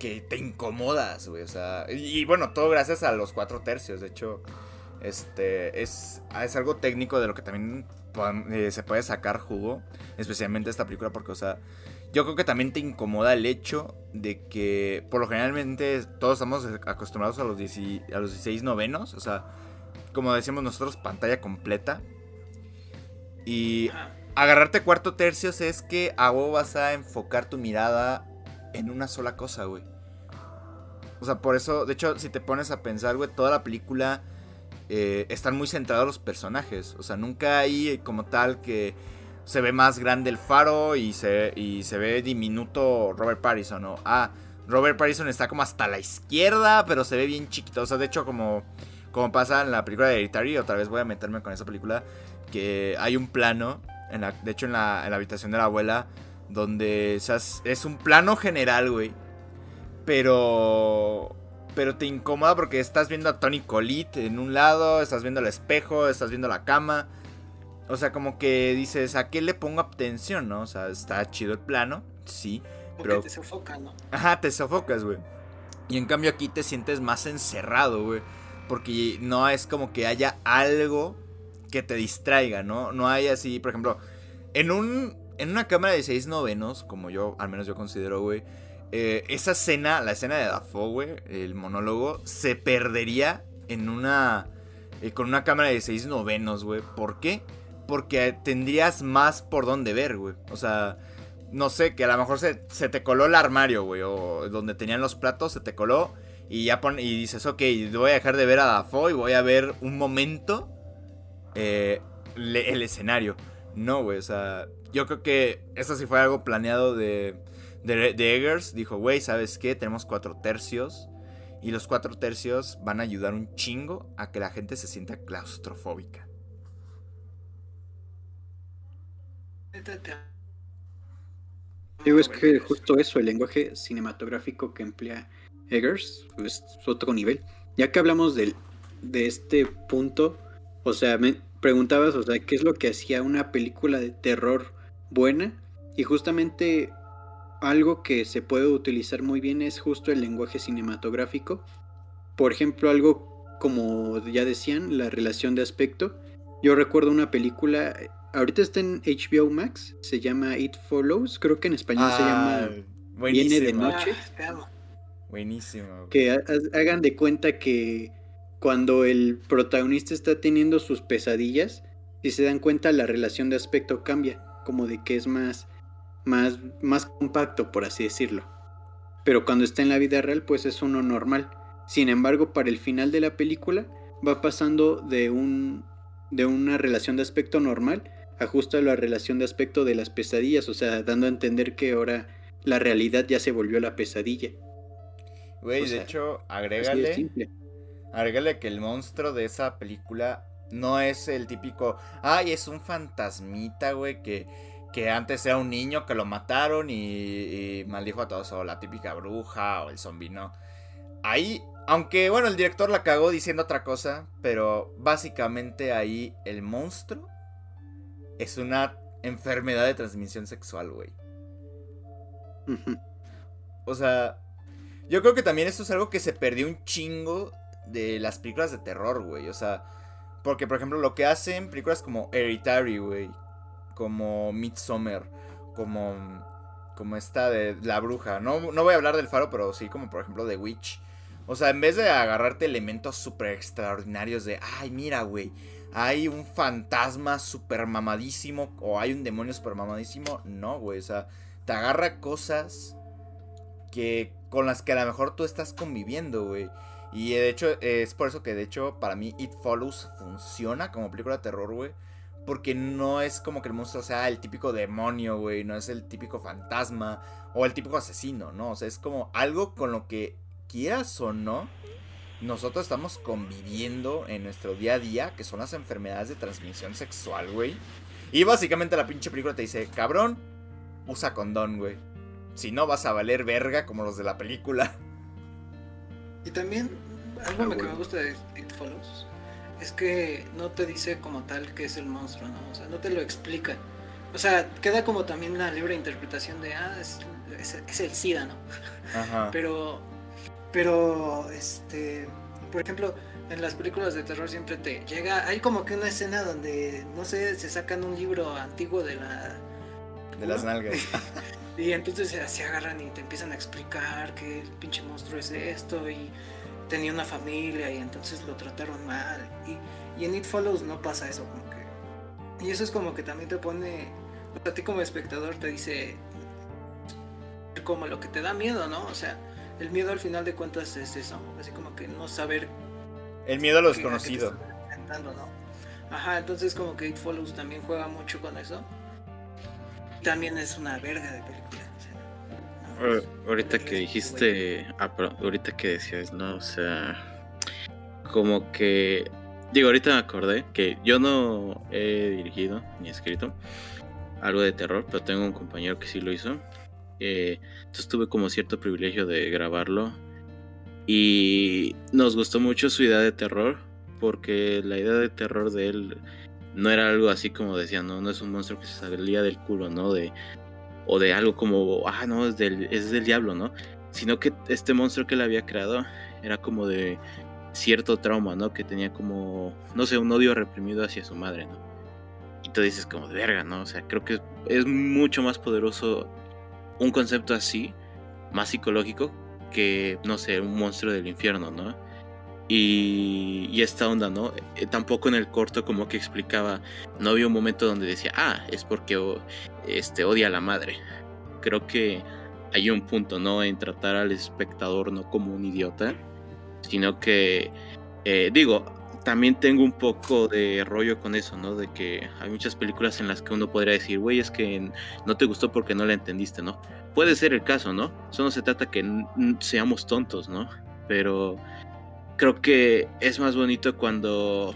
que te incomodas, güey, o sea, y bueno, todo gracias a los cuatro tercios, de hecho, este es es algo técnico de lo que también eh, se puede sacar jugo, especialmente esta película porque, o sea, yo creo que también te incomoda el hecho de que, por lo generalmente, todos estamos acostumbrados a los, 10 a los 16 novenos. O sea, como decíamos nosotros, pantalla completa. Y agarrarte cuarto tercios es que a vos vas a enfocar tu mirada en una sola cosa, güey. O sea, por eso, de hecho, si te pones a pensar, güey, toda la película eh, están muy centrados los personajes. O sea, nunca hay eh, como tal que se ve más grande el faro y se, y se ve diminuto Robert Pattinson. O, ah, Robert Pattinson está como hasta la izquierda, pero se ve bien chiquito. O sea, de hecho, como, como pasa en la película de Hereditary, otra vez voy a meterme con esa película, que hay un plano, en la, de hecho en la, en la habitación de la abuela, donde es un plano general, güey. Pero... Pero te incomoda porque estás viendo a Tony Colette en un lado, estás viendo el espejo, estás viendo la cama. O sea, como que dices, ¿a qué le pongo atención, no? O sea, está chido el plano, sí. Porque Pero te sofoca, ¿no? Ajá, te sofocas, güey. Y en cambio aquí te sientes más encerrado, güey. Porque no es como que haya algo que te distraiga, ¿no? No hay así, por ejemplo, en un en una cámara de 6 novenos, como yo, al menos yo considero, güey, eh, esa escena, la escena de Dafoe, güey, el monólogo, se perdería en una, eh, con una cámara de 6 novenos, güey. ¿Por qué? Porque tendrías más por dónde ver, güey. O sea, no sé, que a lo mejor se, se te coló el armario, güey, o donde tenían los platos, se te coló. Y ya pon, y dices, ok, voy a dejar de ver a Dafoe y voy a ver un momento eh, el escenario. No, güey, o sea, yo creo que eso sí fue algo planeado de, de, de Eggers. Dijo, güey, ¿sabes qué? Tenemos cuatro tercios. Y los cuatro tercios van a ayudar un chingo a que la gente se sienta claustrofóbica. Digo, es que justo eso, el lenguaje cinematográfico que emplea Eggers, pues, es otro nivel. Ya que hablamos del, de este punto, o sea, me preguntabas, o sea, ¿qué es lo que hacía una película de terror buena? Y justamente algo que se puede utilizar muy bien es justo el lenguaje cinematográfico. Por ejemplo, algo como ya decían, la relación de aspecto. Yo recuerdo una película, ahorita está en HBO Max, se llama It Follows, creo que en español se llama Viene de noche. Ah. Buenísimo. que ha- ha- hagan de cuenta que cuando el protagonista está teniendo sus pesadillas, si se dan cuenta la relación de aspecto cambia, como de que es más más más compacto por así decirlo. Pero cuando está en la vida real pues es uno normal. Sin embargo, para el final de la película va pasando de un de una relación de aspecto normal a justo a la relación de aspecto de las pesadillas, o sea, dando a entender que ahora la realidad ya se volvió la pesadilla. Güey, de sea, hecho, agrégale. Agrégale que el monstruo de esa película no es el típico. Ay, es un fantasmita, güey, que, que antes era un niño que lo mataron y, y maldijo a todos. O la típica bruja o el zombi, no. Ahí, aunque bueno, el director la cagó diciendo otra cosa, pero básicamente ahí el monstruo es una enfermedad de transmisión sexual, güey. O sea, yo creo que también esto es algo que se perdió un chingo de las películas de terror, güey. O sea, porque por ejemplo lo que hacen películas como Hereditary, güey, como Midsommar, como como esta de La Bruja. No, no voy a hablar del faro, pero sí como por ejemplo The Witch. O sea, en vez de agarrarte elementos súper extraordinarios de, ay, mira, güey, hay un fantasma súper mamadísimo o hay un demonio súper mamadísimo. No, güey, o sea, te agarra cosas que con las que a lo mejor tú estás conviviendo, güey. Y de hecho, es por eso que de hecho para mí It Follows funciona como película de terror, güey. Porque no es como que el monstruo sea el típico demonio, güey. No es el típico fantasma o el típico asesino, ¿no? O sea, es como algo con lo que quieras o no, nosotros estamos conviviendo en nuestro día a día, que son las enfermedades de transmisión sexual, güey. Y básicamente la pinche película te dice, cabrón, usa condón, güey. Si no vas a valer verga como los de la película. Y también, algo Ah, que me gusta de It Follows es que no te dice como tal que es el monstruo, ¿no? O sea, no te lo explica. O sea, queda como también la libre interpretación de, ah, es, es- es el SIDA, ¿no? Ajá. [laughs] Pero, pero, este, por ejemplo, en las películas de terror siempre te llega, hay como que una escena donde, no sé, se sacan un libro antiguo de la... De las nalgas. [laughs] Y entonces se, se agarran y te empiezan a explicar que el pinche monstruo es esto y tenía una familia y entonces lo trataron mal. Y, y en It Follows no pasa eso, como que... Y eso es como que también te pone... O sea, a ti como espectador te dice como lo que te da miedo, ¿no? O sea, el miedo al final de cuentas es eso, así como que no saber El miedo a lo desconocido. ¿no? Ajá, entonces como que It Follows también juega mucho con eso. También es una verga de película. Ahorita que dijiste, ah, ahorita que decías, ¿no? O sea, como que, digo, ahorita me acordé que yo no he dirigido ni escrito algo de terror, pero tengo un compañero que sí lo hizo. Eh, entonces tuve como cierto privilegio de grabarlo y nos gustó mucho su idea de terror porque la idea de terror de él no era algo así como decían, no, no es un monstruo que se salía del culo, ¿no? De, o de algo como, ah, no, es del, es del diablo, ¿no? Sino que este monstruo que él había creado era como de cierto trauma, ¿no? Que tenía como, no sé, un odio reprimido hacia su madre, ¿no? Y tú dices como de verga, ¿no? O sea, creo que es mucho más poderoso un concepto así, más psicológico, que, no sé, un monstruo del infierno, ¿no? Y, y esta onda, ¿no? Eh, tampoco en el corto como que explicaba, no había un momento donde decía, ah, es porque este, odia a la madre. Creo que hay un punto, ¿no? En tratar al espectador no como un idiota, sino que, eh, digo, también tengo un poco de rollo con eso, ¿no? De que hay muchas películas en las que uno podría decir, güey, es que no te gustó porque no la entendiste, ¿no? Puede ser el caso, ¿no? Eso no se trata que seamos tontos, ¿no? Pero creo que es más bonito cuando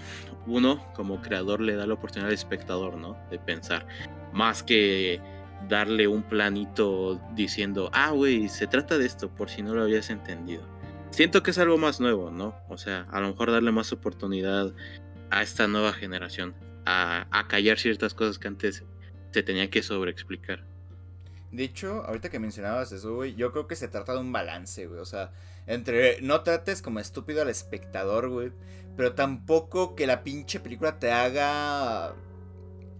uno como creador le da la oportunidad al espectador, ¿no? De pensar, más que darle un planito diciendo, ah, güey, se trata de esto, por si no lo habías entendido. Siento que es algo más nuevo, ¿no? O sea, a lo mejor darle más oportunidad a esta nueva generación, a, a callar ciertas cosas que antes se tenía que sobreexplicar. De hecho, ahorita que mencionabas eso, güey, yo creo que se trata de un balance, güey. O sea, entre no trates como estúpido al espectador, güey, pero tampoco que la pinche película te haga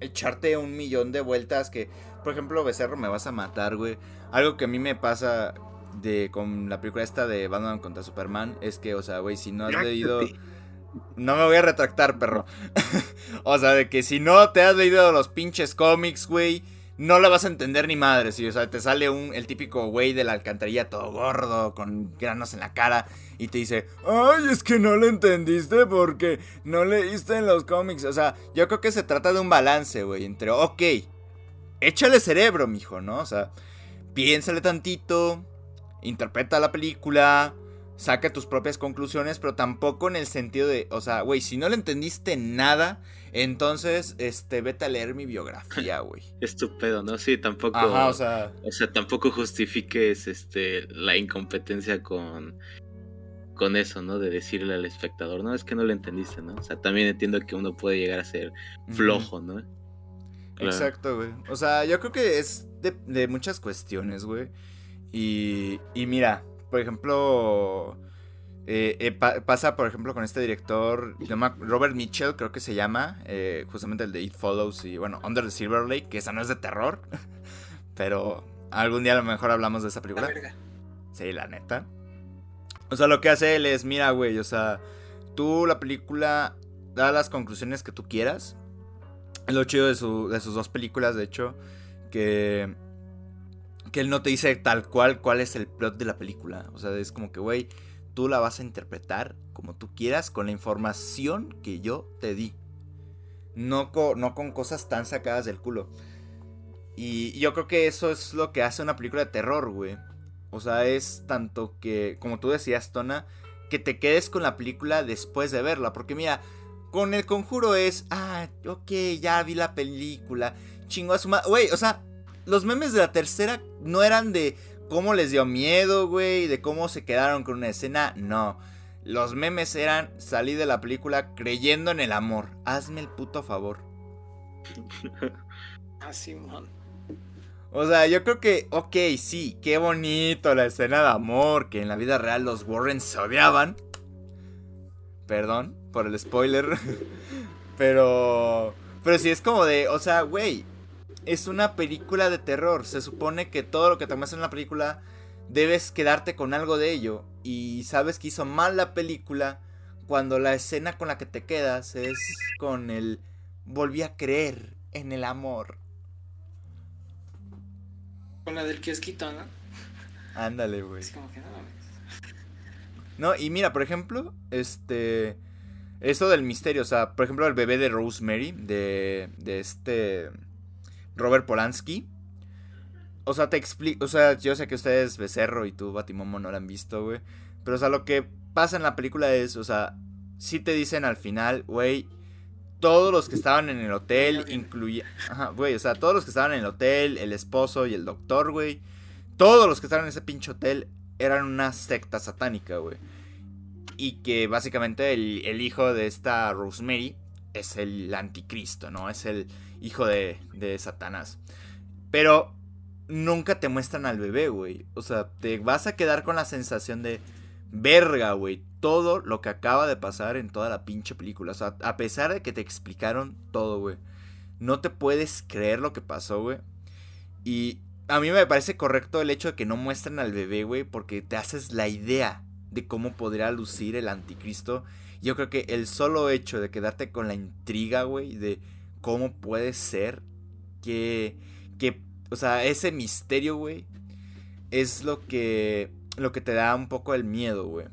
echarte un millón de vueltas que, por ejemplo, Becerro me vas a matar, güey. Algo que a mí me pasa de con la película esta de Batman contra Superman es que, o sea, güey, si no has leído no me voy a retractar, perro. [laughs] o sea, de que si no te has leído los pinches cómics, güey, no la vas a entender ni madre. Si, o sea, te sale un, el típico güey de la alcantarilla todo gordo, con granos en la cara, y te dice, ay, es que no lo entendiste porque no leíste en los cómics. O sea, yo creo que se trata de un balance, güey, entre, ok, échale cerebro, mijo, ¿no? O sea, piénsale tantito, interpreta la película, saca tus propias conclusiones, pero tampoco en el sentido de, o sea, güey, si no le entendiste nada, entonces, este, vete a leer mi biografía, [laughs] güey. Estupendo, ¿no? Sí, tampoco. Ajá, o sea, O sea, tampoco justifiques este la incompetencia con con eso, ¿no? De decirle al espectador, no, es que no lo entendiste, ¿no? O sea, también entiendo que uno puede llegar a ser flojo, ¿no? Claro. Exacto, güey. O sea, yo creo que es de, de muchas cuestiones, güey. Y, y mira, por ejemplo, eh, eh, pa- pasa, por ejemplo, con este director, Robert Mitchell, creo que se llama, eh, justamente el de It Follows y, bueno, Under the Silver Lake, que esa no es de terror, [laughs] pero algún día a lo mejor hablamos de esa La película. verga. Sí, la neta. O sea, lo que hace él es, mira, güey, o sea, tú la película da las conclusiones que tú quieras. Es lo chido de, su- de sus dos películas, de hecho, que, que él no te dice tal cual cuál es el plot de la película. O sea, es como que, güey, tú la vas a interpretar como tú quieras con la información que yo te di. No, co- no con cosas tan sacadas del culo. Y yo creo que eso es lo que hace una película de terror, güey. O sea, es tanto que, como tú decías, Tona, que te quedes con la película después de verla. Porque mira, con el conjuro es, ah, ok, ya vi la película. Chingo a su madre. Güey, o sea, los memes de la tercera no eran de cómo les dio miedo, güey, de cómo se quedaron con una escena. No. Los memes eran salir de la película creyendo en el amor. Hazme el puto favor. [laughs] Ah, Simón. O sea, yo creo que, ok, sí, qué bonito la escena de amor, que en la vida real los Warren se odiaban. Perdón por el spoiler. [laughs] pero, pero sí es como de, o sea, güey, es una película de terror. Se supone que todo lo que te muestra en la película debes quedarte con algo de ello. Y sabes que hizo mal la película cuando la escena con la que te quedas es con el volví a creer en el amor. Con la del kiosquito, ¿no? Ándale, güey. Así como que no. No, y mira, por ejemplo, este. Esto del misterio, o sea, por ejemplo, el bebé de Rosemary, de, de este. Robert Polanski. O sea, te explico. O sea, yo sé que ustedes, Becerro y tú, Batimomo, no la han visto, güey. Pero, o sea, lo que pasa en la película es, o sea, sí te dicen al final, güey. Todos los que estaban en el hotel, incluye. Ajá, güey, o sea, todos los que estaban en el hotel, el esposo y el doctor, güey. Todos los que estaban en ese pinche hotel eran una secta satánica, güey. Y que básicamente el, el hijo de esta Rosemary es el anticristo, ¿no? Es el hijo de, de Satanás. Pero nunca te muestran al bebé, güey. O sea, te vas a quedar con la sensación de verga, güey. Todo lo que acaba de pasar en toda la pinche película. O sea, a pesar de que te explicaron todo, güey. No te puedes creer lo que pasó, güey. Y a mí me parece correcto el hecho de que no muestren al bebé, güey, porque te haces la idea de cómo podría lucir el anticristo. Yo creo que el solo hecho de quedarte con la intriga, güey, de cómo puede ser que, que, o sea, ese misterio, güey, es lo que, lo que te da un poco el miedo, güey.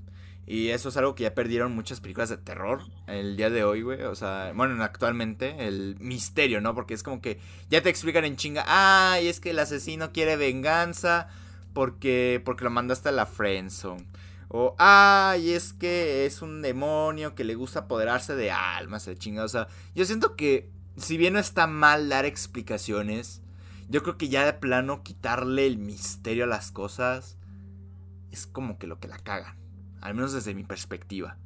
Y eso es algo que ya perdieron muchas películas de terror el día de hoy, güey. O sea, bueno, actualmente, el misterio, ¿no? Porque es como que ya te explican en chinga, ay, es que el asesino quiere venganza porque, porque lo mandaste a la friendzone. O, ay, es que es un demonio que le gusta apoderarse de almas, de chinga. O sea, yo siento que, si bien no está mal dar explicaciones, yo creo que ya de plano quitarle el misterio a las cosas es como que lo que la cagan. Al menos desde mi perspectiva.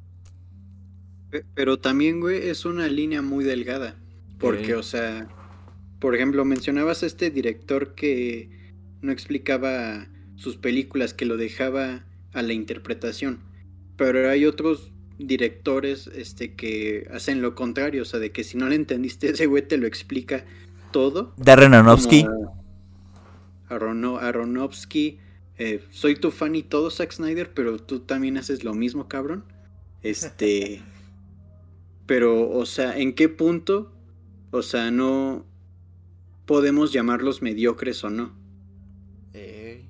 Pe- Pero también, güey, es una línea muy delgada. Porque, o sea, por ejemplo, mencionabas a este director que no explicaba sus películas, que lo dejaba a la interpretación. Pero hay otros directores este, que hacen lo contrario, o sea, de que si no le entendiste, [laughs] ese güey te lo explica todo. Darren como a- Arono- Aronofsky. eh, soy tu fan y todo, Zack Snyder, pero tú también haces lo mismo, cabrón. Este. [laughs] pero, o sea, ¿en qué punto? O sea, no podemos llamarlos mediocres o no.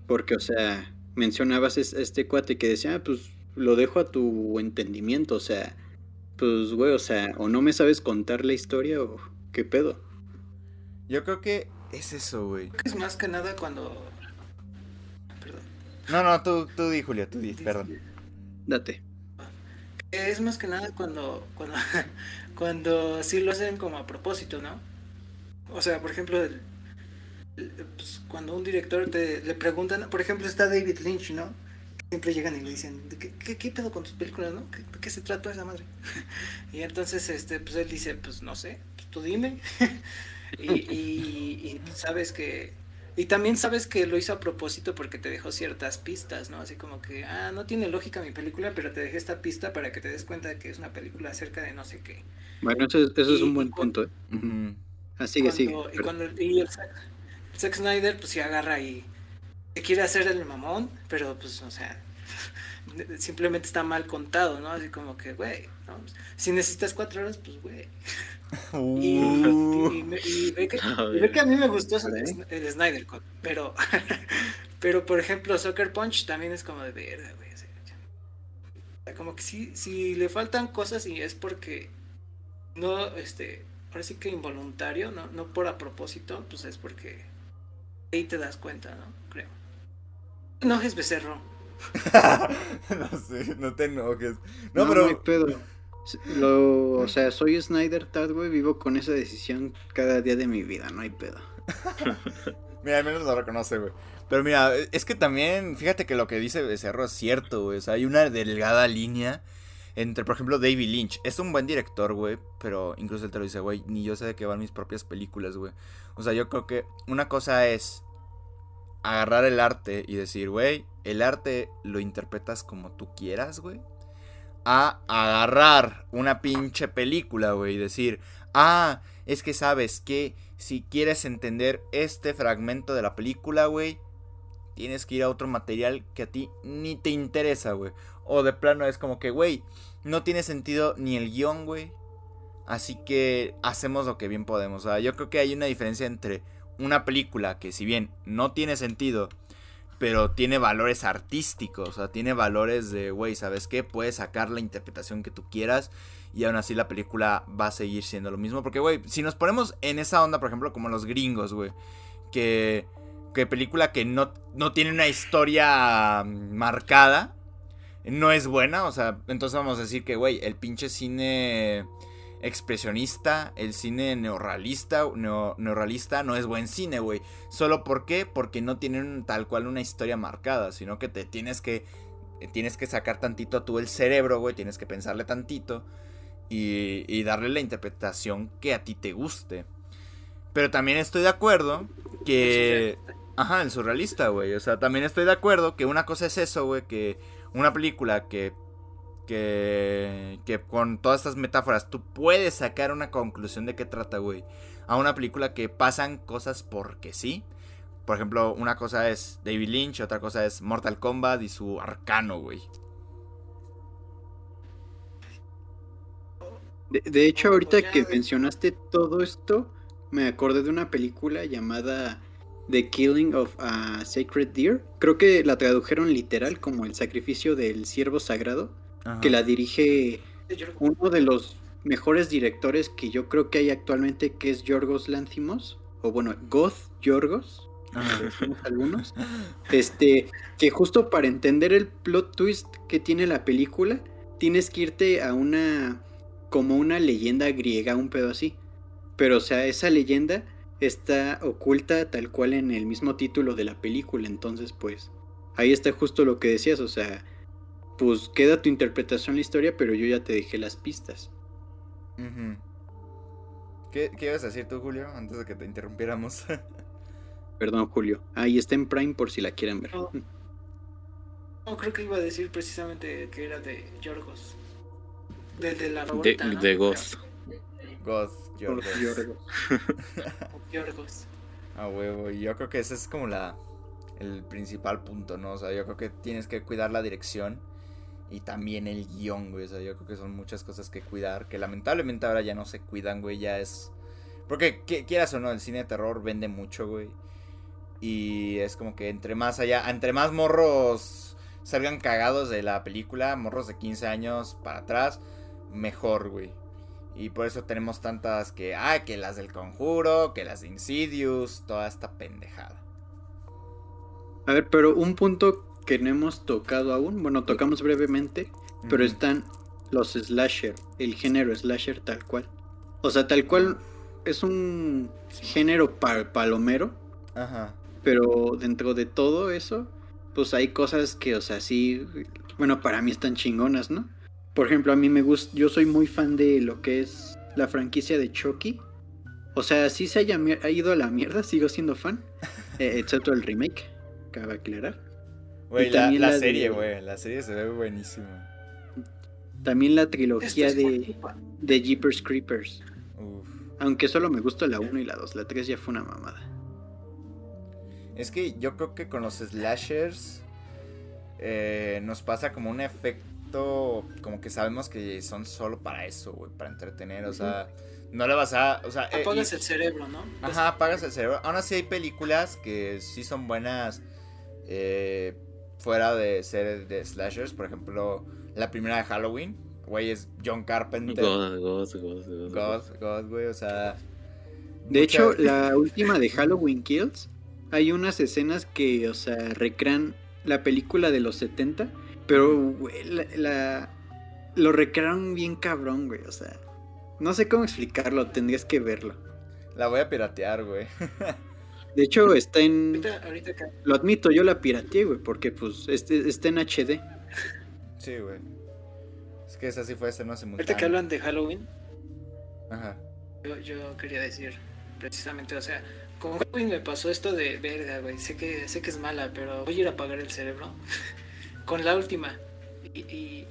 Porque, o sea, mencionabas es- este cuate que decía, "Ah, pues lo dejo a tu entendimiento. O sea, pues, güey, o sea, o no me sabes contar la historia o qué pedo. yo creo que es eso, güey. Es más que nada cuando. Perdón. No, no, tú, tú di, Julio, tú di, perdón. date. Es más que nada cuando, cuando, [laughs] cuando sí lo hacen como a propósito, ¿no? O sea, por ejemplo, el- el- pues, cuando un director te le preguntan, por ejemplo, está David Lynch, ¿no? Siempre llegan y le dicen, ¿de ¿qué, qué, qué pedo con tus películas, no? ¿Qué, ¿De qué se trata esa madre? [laughs] y entonces, este, pues él dice, pues no sé, pues tú dime. [laughs] y, y- y sabes que y también sabes que lo hizo a propósito porque te dejó ciertas pistas, ¿no? Así como que, ah, no tiene lógica mi película, pero te dejé esta pista para que te des cuenta de que es una película acerca de no sé qué. Bueno, eso, es- eso es un buen punto. ¿eh? Sigue, sigue. Cuando- y cuando y el, Zack- el Zack Snyder, pues sí agarra y te quiere hacer el mamón, pero pues, o sea, [laughs] simplemente está mal contado, ¿no? Así como que, güey, ¿no? si necesitas cuatro horas, pues, güey. Y, Uh. y- y- y ve que, ve que a mí me gustó el, el Snyder Cut, pero, [laughs] pero por ejemplo, Soccer Punch también es como de verga, güey. o sea, Como que sí, si le faltan cosas y es porque no, este, ahora sí que involuntario, no, no por a propósito, pues es porque ahí te das cuenta, ¿no? Creo. No es becerro. [laughs] no sé, no te enojes. No, No, no hay pero. pedo. Lo, o sea, soy Snyder Tad, güey, vivo con esa decisión cada día de mi vida, no hay pedo. [laughs] Mira, al menos lo reconoce, güey. Pero mira, es que también, fíjate que lo que dice Becerro es cierto, güey. O sea, hay una delgada línea entre, por ejemplo, David Lynch. Es un buen director, güey. Pero incluso él te lo dice, güey, ni yo sé de qué van mis propias películas, güey. O sea, yo creo que una cosa es agarrar el arte y decir, güey, el arte lo interpretas como tú quieras, güey. A agarrar una pinche película, güey, y decir, ah, es que sabes que si quieres entender este fragmento de la película, güey, tienes que ir a otro material que a ti ni te interesa, güey. O de plano es como que, güey, no tiene sentido ni el guion, güey. Así que hacemos lo que bien podemos. Yo creo que hay una diferencia entre una película que si bien no tiene sentido, pero tiene valores artísticos, o sea, tiene valores de, güey, ¿sabes qué? Puedes sacar la interpretación que tú quieras y aún así la película va a seguir siendo lo mismo. Porque, güey, si nos ponemos en esa onda, por ejemplo, como los gringos, güey, que, que película que no, no tiene una historia marcada, no es buena, o sea, entonces vamos a decir que, güey, el pinche cine expresionista, el cine neorrealista, neo- neorrealista no es buen cine, güey. ¿Solo por qué? Porque no tienen tal cual una historia marcada, sino que te tienes que tienes que sacar tantito tú el cerebro, güey, tienes que pensarle tantito y, y darle la interpretación que a ti te guste. Pero también estoy de acuerdo que... Ajá, el surrealista, güey. O sea, también estoy de acuerdo que una cosa es eso, güey, que una película que que, que con todas estas metáforas tú puedes sacar una conclusión de qué trata, güey. A una película que pasan cosas porque sí. Por ejemplo, una cosa es David Lynch, otra cosa es Mortal Kombat y su arcano, güey. De, de hecho, ahorita ya, que mencionaste todo esto, me acordé de una película llamada The Killing of a Sacred Deer. Creo que la tradujeron literal como el sacrificio del ciervo sagrado, Ajá. que la dirige uno de los mejores directores que yo creo que hay actualmente, que es Yorgos Lanthimos, o bueno, Goth Yorgos, algunos. Este, que justo para entender el plot twist que tiene la película, tienes que irte a una como una leyenda griega, un pedo así. Pero o sea, esa leyenda está oculta tal cual en el mismo título de la película, entonces pues ahí está justo lo que decías, o sea, pues queda tu interpretación en la historia, pero yo ya te dejé las pistas. ¿Qué, ¿Qué ibas a decir tú, Julio? Antes de que te interrumpiéramos. [laughs] Perdón, Julio. Ahí está en Prime por si la quieren ver. No. [laughs] No, creo que iba a decir precisamente que era de Yorgos. Del de la De, favorita, ¿no? de Ghost. Ghost, Por Yorgos. [laughs] Yorgos. Yorgos. A huevo, y yo creo que ese es como la el principal punto, ¿no? O sea, yo creo que tienes que cuidar la dirección y también el guion, güey. O sea, yo creo que son muchas cosas que cuidar, que lamentablemente ahora ya no se cuidan, güey, ya es... Porque qui- quieras o no, el cine de terror vende mucho, güey. Y es como que entre más allá, entre más morros salgan cagados de la película, morros de 15 años para atrás, mejor, güey. Y por eso tenemos tantas que, ah, que las del conjuro, que las de Insidious, toda esta pendejada. A ver, pero un punto que no hemos tocado aún, bueno, tocamos brevemente, pero están los slasher, el género slasher tal cual. O sea, tal cual es un género pa- palomero, Ajá. pero dentro de todo eso, pues hay cosas que, o sea, sí, bueno, para mí están chingonas, ¿no? Por ejemplo, a mí me gusta, yo soy muy fan de lo que es la franquicia de Chucky. O sea, sí se haya ha ido a la mierda, sigo siendo fan, [laughs] eh, excepto el remake, cabe aclarar. Güey, Y la, también la serie, güey. La serie se ve buenísima. También la trilogía es de, de Jeepers Creepers. Uf. Aunque solo me gusta la 1 y la 2, la 3 ya fue una mamada. Es que yo creo que con los slashers eh, nos pasa como un efecto, como que sabemos que son solo para eso, güey, para entretener, o sea, no le vas a, o sea, eh, Apagas y- el cerebro, ¿no? Ajá, apagas el cerebro. Aún así hay películas que sí son buenas eh, fuera de ser de slashers, por ejemplo, la primera de Halloween, güey, es John Carpenter. God, God, God, God. God, God, güey, o sea... De mucha- hecho, la última de Halloween Kills, hay unas escenas que, o sea, recrean la película de los 70, pero, güey, la, la- lo recrearon bien cabrón, güey, o sea, no sé cómo explicarlo, tendrías que verlo. La voy a piratear, güey. [laughs] De hecho, está en... Ahorita, ahorita que, Lo admito, yo la pirateé, güey, porque, pues, este, está en HD. Sí, güey. Es que esa sí fue este no ahorita que hablan de Halloween, Ajá. yo, yo quería decir precisamente, o sea, con Halloween me pasó esto de verga, güey. Sé que, sé que es mala, pero voy a ir a apagar el cerebro. [laughs] con la última. Y, y,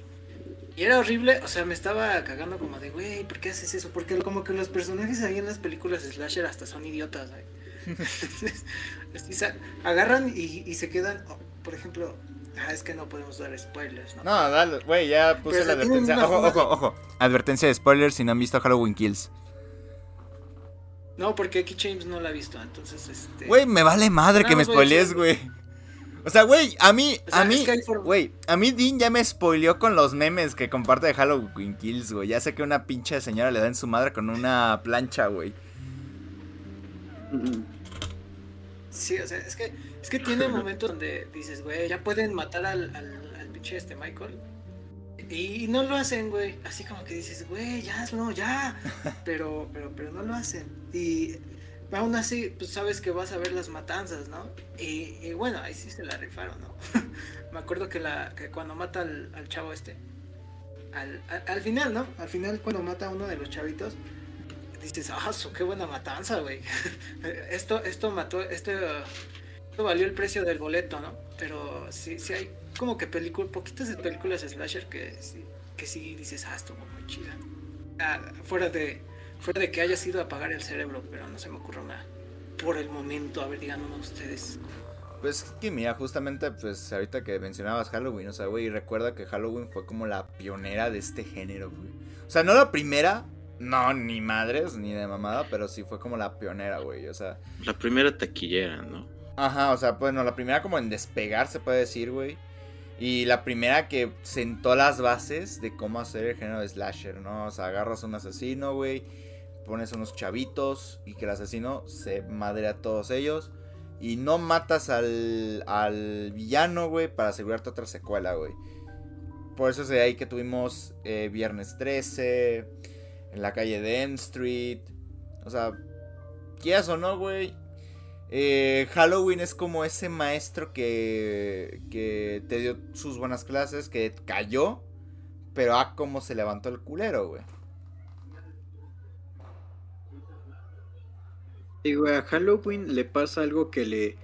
y era horrible, o sea, me estaba cagando como de, güey, ¿por qué haces eso? Porque como que los personajes ahí en las películas slasher hasta son idiotas, güey. [laughs] Agarran y, y se quedan, oh, por ejemplo, ah, es que no podemos dar spoilers, ¿no? No, dale, güey, ya puse Pero la advertencia. Ojo, ojo, ojo. Advertencia de spoilers si no han visto Halloween Kills. No, porque aquí James no la ha visto, entonces, este... Güey, me vale madre que me spoilees, güey. O sea, güey, a mí, O sea, a mí, es que güey, a mí Dean ya me spoileó con los memes que comparte de Halloween Kills, güey. Ya sé que una pinche señora le da en su madre con una plancha, güey. Sí, o sea, es que, es que tiene [laughs] momentos donde dices, güey, ya pueden matar al, al, al pinche este Michael. Y, no lo hacen, güey. Así como que dices, güey, ya hazlo, ya. [laughs] Pero, pero, pero no lo hacen. Y aún así, pues sabes que vas a ver las matanzas, ¿no? Y, y bueno, ahí sí se la rifaron, ¿no? [laughs] Me acuerdo que, la, que cuando mata al, al chavo este, al, al, al final, ¿no? Al final cuando mata a uno de los chavitos, dices, ah, su, qué buena matanza, güey. [laughs] esto, esto mató, esto, esto valió el precio del boleto, ¿no? Pero sí, sí hay como que películas, poquitas de películas slasher que sí, que sí dices, ah, estuvo muy chida. Ah, fuera de, fuera de que haya sido apagar el cerebro, pero no se me ocurre una por el momento, a ver, de ustedes. Pues que mira, justamente, pues ahorita que mencionabas Halloween, o sea, güey, recuerda que Halloween fue como la pionera de este género, güey. O sea, no la primera, no, ni madres, ni de mamada, pero sí fue como la pionera, güey. O sea, La primera taquillera, ¿no? Ajá, o sea, bueno, la primera como en despegar se puede decir, güey. Y la primera que sentó las bases de cómo hacer el género de slasher, ¿no? O sea, agarras a un asesino, güey, pones unos chavitos y que el asesino se madre a todos ellos. Y no matas al, al villano, güey, para asegurarte otra secuela, güey. Por eso es de ahí que tuvimos eh, Viernes 13, en la calle de End Street. O sea, quieras o no, güey, eh, Halloween es como ese maestro que, que te dio sus buenas clases, que cayó, pero a cómo se levantó el culero, güey. Digo, a Halloween le pasa algo que le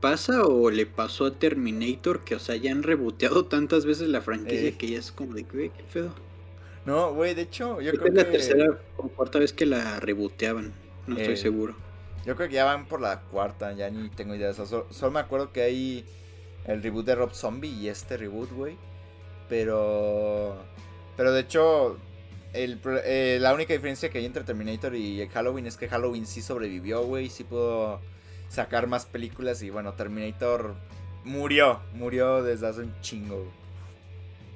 pasa o le pasó a Terminator, que, o sea, ya han reboteado tantas veces la franquicia Eh. que ya es como de, güey, qué pedo. No, güey, de hecho, yo Creo que es la tercera o cuarta vez que la reboteaban, no estoy Eh. seguro. Yo creo que ya van por la cuarta, ya ni tengo idea. O sea, so- solo me acuerdo que hay el reboot de Rob Zombie y este reboot, güey. Pero... Pero de hecho, el, eh, la única diferencia que hay entre Terminator y Halloween es que Halloween sí sobrevivió, güey. Sí pudo sacar más películas y bueno, Terminator murió. Murió desde hace un chingo, güey.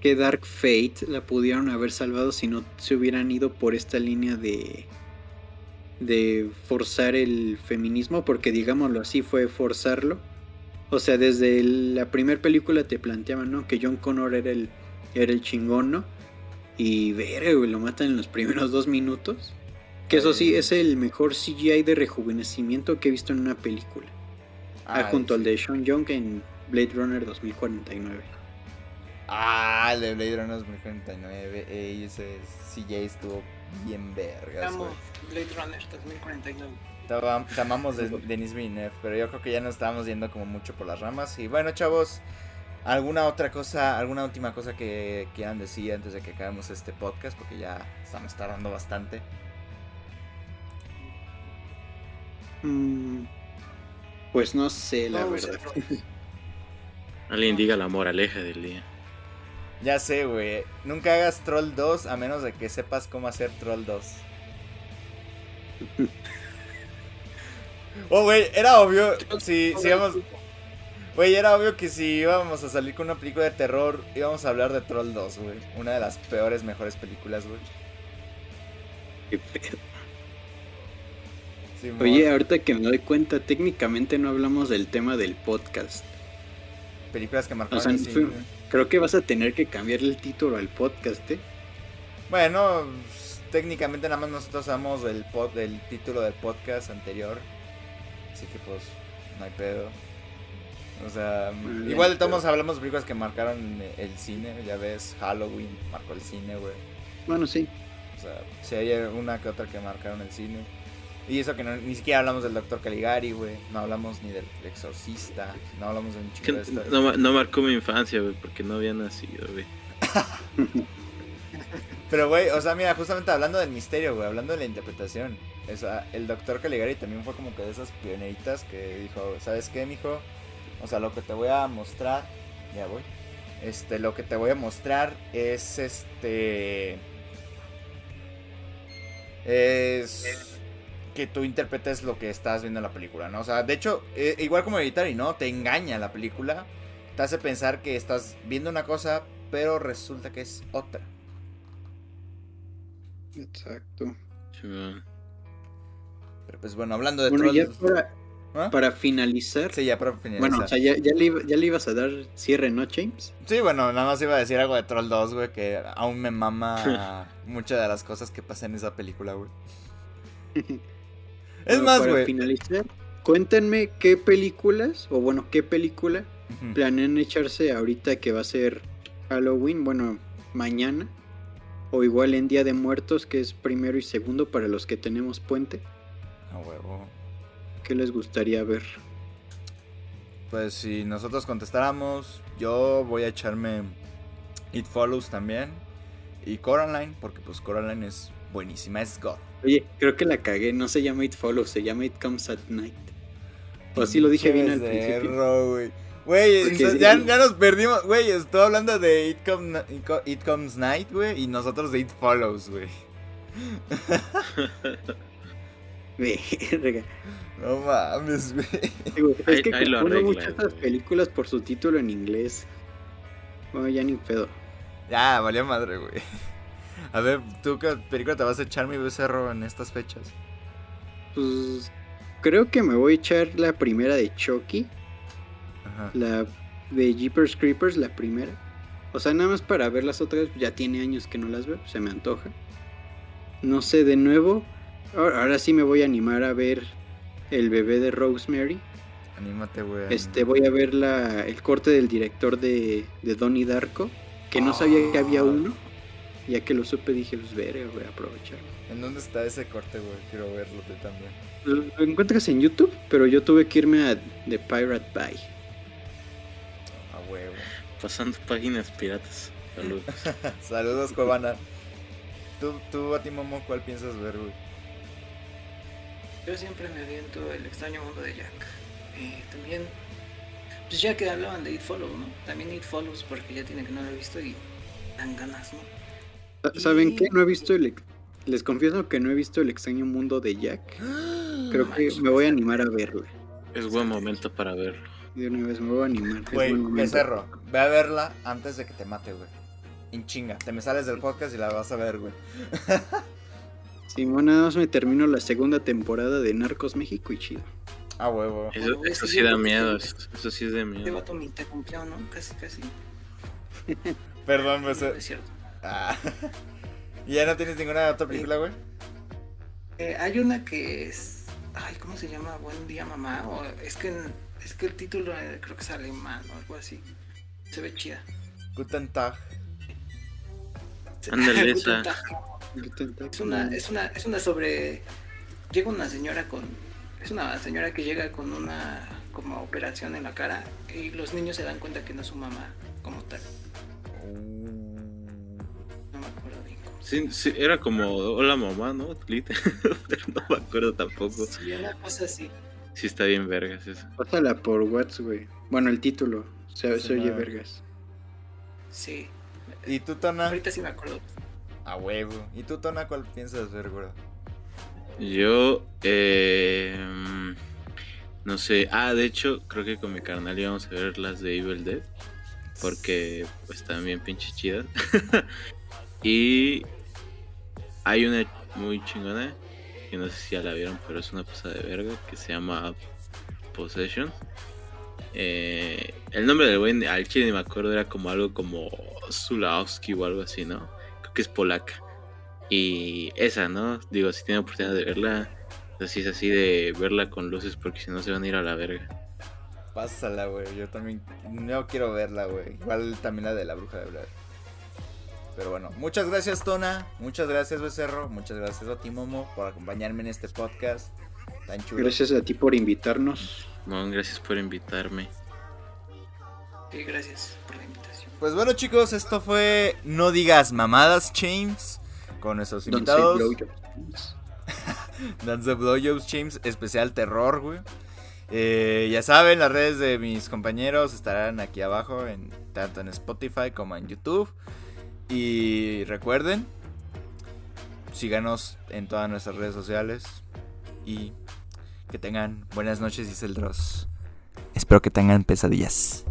Que Dark Fate la pudieron haber salvado si no se hubieran ido por esta línea de de forzar el feminismo, porque digámoslo así, fue forzarlo. O sea, desde el- la primera película te planteaban, ¿no? Que John Connor era el era el chingón, ¿no? Y ver, lo matan en los primeros dos minutos. Que eso sí, es el mejor CGI de rejuvenecimiento que he visto en una película. Ah, junto al de Sean Young en Blade Runner 2049. Ah, el de Blade Runner 2049. Ey, ese CJ estuvo bien vergas, Amo. Blade Runner 2049. Te am- te amamos de Denis Villeneuve, pero yo creo que ya nos estábamos yendo como mucho por las ramas. Y bueno, chavos, ¿alguna otra cosa, alguna última cosa que quieran decir antes de que acabemos este podcast? Porque ya estamos tardando bastante. Mm, pues no sé, la No, verdad. [laughs] Alguien diga la moraleja del día. Ya sé, güey. Nunca hagas Troll 2 a menos de que sepas cómo hacer Troll 2. [laughs] Oh, güey, era obvio. Si, si íbamos. Güey, era obvio que si íbamos a salir con una película de terror, íbamos a hablar de Troll 2, güey. Una de las peores, mejores películas, güey. Qué pedo. Oye, ahorita que me doy cuenta, técnicamente no hablamos del tema del podcast. películas que O marcaron sea, creo que vas a tener que cambiarle el título al podcast, ¿eh? Bueno, técnicamente nada más nosotros sabemos el, pod, el título del podcast anterior. Así que pues, no hay pedo. O sea, igual todos hablamos de películas que marcaron el cine. Ya ves, Halloween marcó el cine, güey. Bueno, sí. O sea, si hay una que otra que marcaron el cine. Y eso que no- ni siquiera hablamos del Doctor Caligari, güey. No hablamos ni del Exorcista. No hablamos de un chico de estas. no, no marcó mi infancia, güey, porque no había nacido, güey. [laughs] Pero, güey, o sea, mira, justamente hablando del misterio, güey, hablando de la interpretación. O sea, el doctor Caligari también fue como que de esas pioneritas que dijo, ¿sabes qué, mijo? O sea, lo que te voy a mostrar, ya voy. Este, lo que te voy a mostrar es este. Es que tú interpretes lo que estás viendo en la película, ¿no? O sea, de hecho, eh, igual como y ¿no? Te engaña la película, te hace pensar que estás viendo una cosa, pero resulta que es otra. Exacto. Pero pues bueno, hablando de Bueno, ya trolls- para, ¿Ah? para finalizar. Sí, ya para finalizar. bueno, o sea, ya, ya le, iba- ya le ibas a dar cierre, ¿no, James? Sí, bueno, nada más iba a decir algo de Troll 2, güey, que aún me mama [laughs] muchas de las cosas que pasan en esa película, güey. [laughs] Es Bueno, más, para güey. finalizar, cuéntenme qué películas, o bueno, qué película Ujú. planean echarse ahorita que va a ser Halloween, bueno, mañana, o igual en Día de Muertos, que es primero y segundo para los que tenemos puente. A huevo. ¿Qué les gustaría ver? Pues si nosotros contestáramos, yo voy a echarme It Follows también. Y Coraline, porque pues Coraline es buenísima, es God. Oye, creo que la cagué, no se llama It Follows, se llama It Comes at Night. O sí lo dije bien al principio. güey. Ya, ya nos perdimos, güey. Estoy hablando de It, Come- It Co- It Comes Night, güey. Y nosotros de It Follows, güey. Verga. No mames, güey. Es que confundo mucho estas películas por su título en inglés. Bueno, ya ni pedo. Ya, valió madre, güey. A ver, ¿tú qué película te vas a echar mi becerro en estas fechas? Pues creo que me voy a echar la primera de Chucky, Ajá. la de Jeepers Creepers, la primera. O sea, nada más para ver las otras, ya tiene años que no las veo, se me antoja. No sé, de nuevo, ahora, ahora sí me voy a animar a ver El bebé de Rosemary. Anímate, güey. Este, voy a ver la, el corte del director de, de Donnie Darko, que no sabía que había Ah. uno. Ya que lo supe dije, pues veré, voy a aprovechar. ¿En dónde está ese corte, güey? Quiero verlo tú también. Lo lo encuentras en YouTube, pero yo tuve que irme a The Pirate Bay. A huevo. Pasando páginas piratas. Saludos. [laughs] Saludos, Cuevana. ¿Tú, tú a ti, Momo, cuál piensas ver, güey? Yo siempre me aviento el extraño mundo de Jack. Y también, pues ya que hablaban de It Follows, ¿no? También It Follows porque ya tiene que no lo he visto y dan ganas, ¿no? Sa- ¿Saben qué? No he visto el... Les confieso que no he visto el extraño mundo de Jack. Creo que me voy a animar a verla. Es buen momento para verlo. De una vez me voy a animar. Güey, becerro, ve a verla antes de que te mate, güey. En chinga, te me sales del podcast y la vas a ver, güey. [laughs] Simón, nada más me termino la segunda temporada de Narcos México y chido. A huevo. Eso, eso sí, da miedo. Eso, eso sí es de miedo. vato me interrumpió, ¿no? Casi, casi. [laughs] Perdón. No eh, es cierto. Ah. [laughs] ¿Y ya no tienes ninguna otra película, güey? Eh, hay una que es. Ay, ¿cómo se llama? Buen día, mamá. O es que es que el título eh, creo que es alemán o algo así. Se ve chida. Guten Tag. Ándale, Guten. Tag. Es una, es una, es una sobre. Llega una señora con. Es una señora que llega con una como operación en la cara y los niños se dan cuenta que no es su mamá como tal. Sí, sí, era como Hola mamá, ¿no? [laughs] Pero no me acuerdo tampoco. Sí, una cosa así. Sí está bien vergas eso. Pásala por WhatsApp, güey. Bueno, el título. Se, Sí, se oye no. vergas. Sí. ¿Y tú, Tona? Ahorita sí me acuerdo. A huevo. ¿Y tú, Tona, cuál piensas ver, güey? Yo, eh, no sé. Ah, de hecho, creo que con mi carnal íbamos a ver las de Evil Dead. Porque pues están bien pinche chidas. [laughs] y hay una muy chingona. Que no sé si ya la vieron, pero es una pasada de verga. Que se llama Possession. Eh, el nombre del güey al chile ni me acuerdo. Era como algo como Zulawski o algo así, ¿no? Creo que es polaca. Y esa, ¿no? Digo, si tienen oportunidad de verla, así es así de verla con luces porque si no se van a ir a la verga. Pásala, güey. Yo también no quiero verla, güey. Igual también la de la bruja de Blair. Pero bueno, muchas gracias, Tona. Muchas gracias, Becerro. Muchas gracias a ti, Momo, por acompañarme en este podcast tan chulo. Gracias a ti por invitarnos. No, gracias por invitarme. Sí, gracias por la invitación. Pues bueno, chicos, esto fue No Digas Mamadas, James. Con nuestros invitados. blowjobs. [laughs] Dance the Blowjobs James, especial terror, güey. Eh, ya saben, las redes de mis compañeros estarán aquí abajo, en, tanto en Spotify como en YouTube. Y recuerden, síganos en todas nuestras redes sociales. Y que tengan buenas noches, dice el Dross. Espero que tengan pesadillas.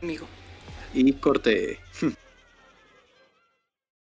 Amigo. Y corte.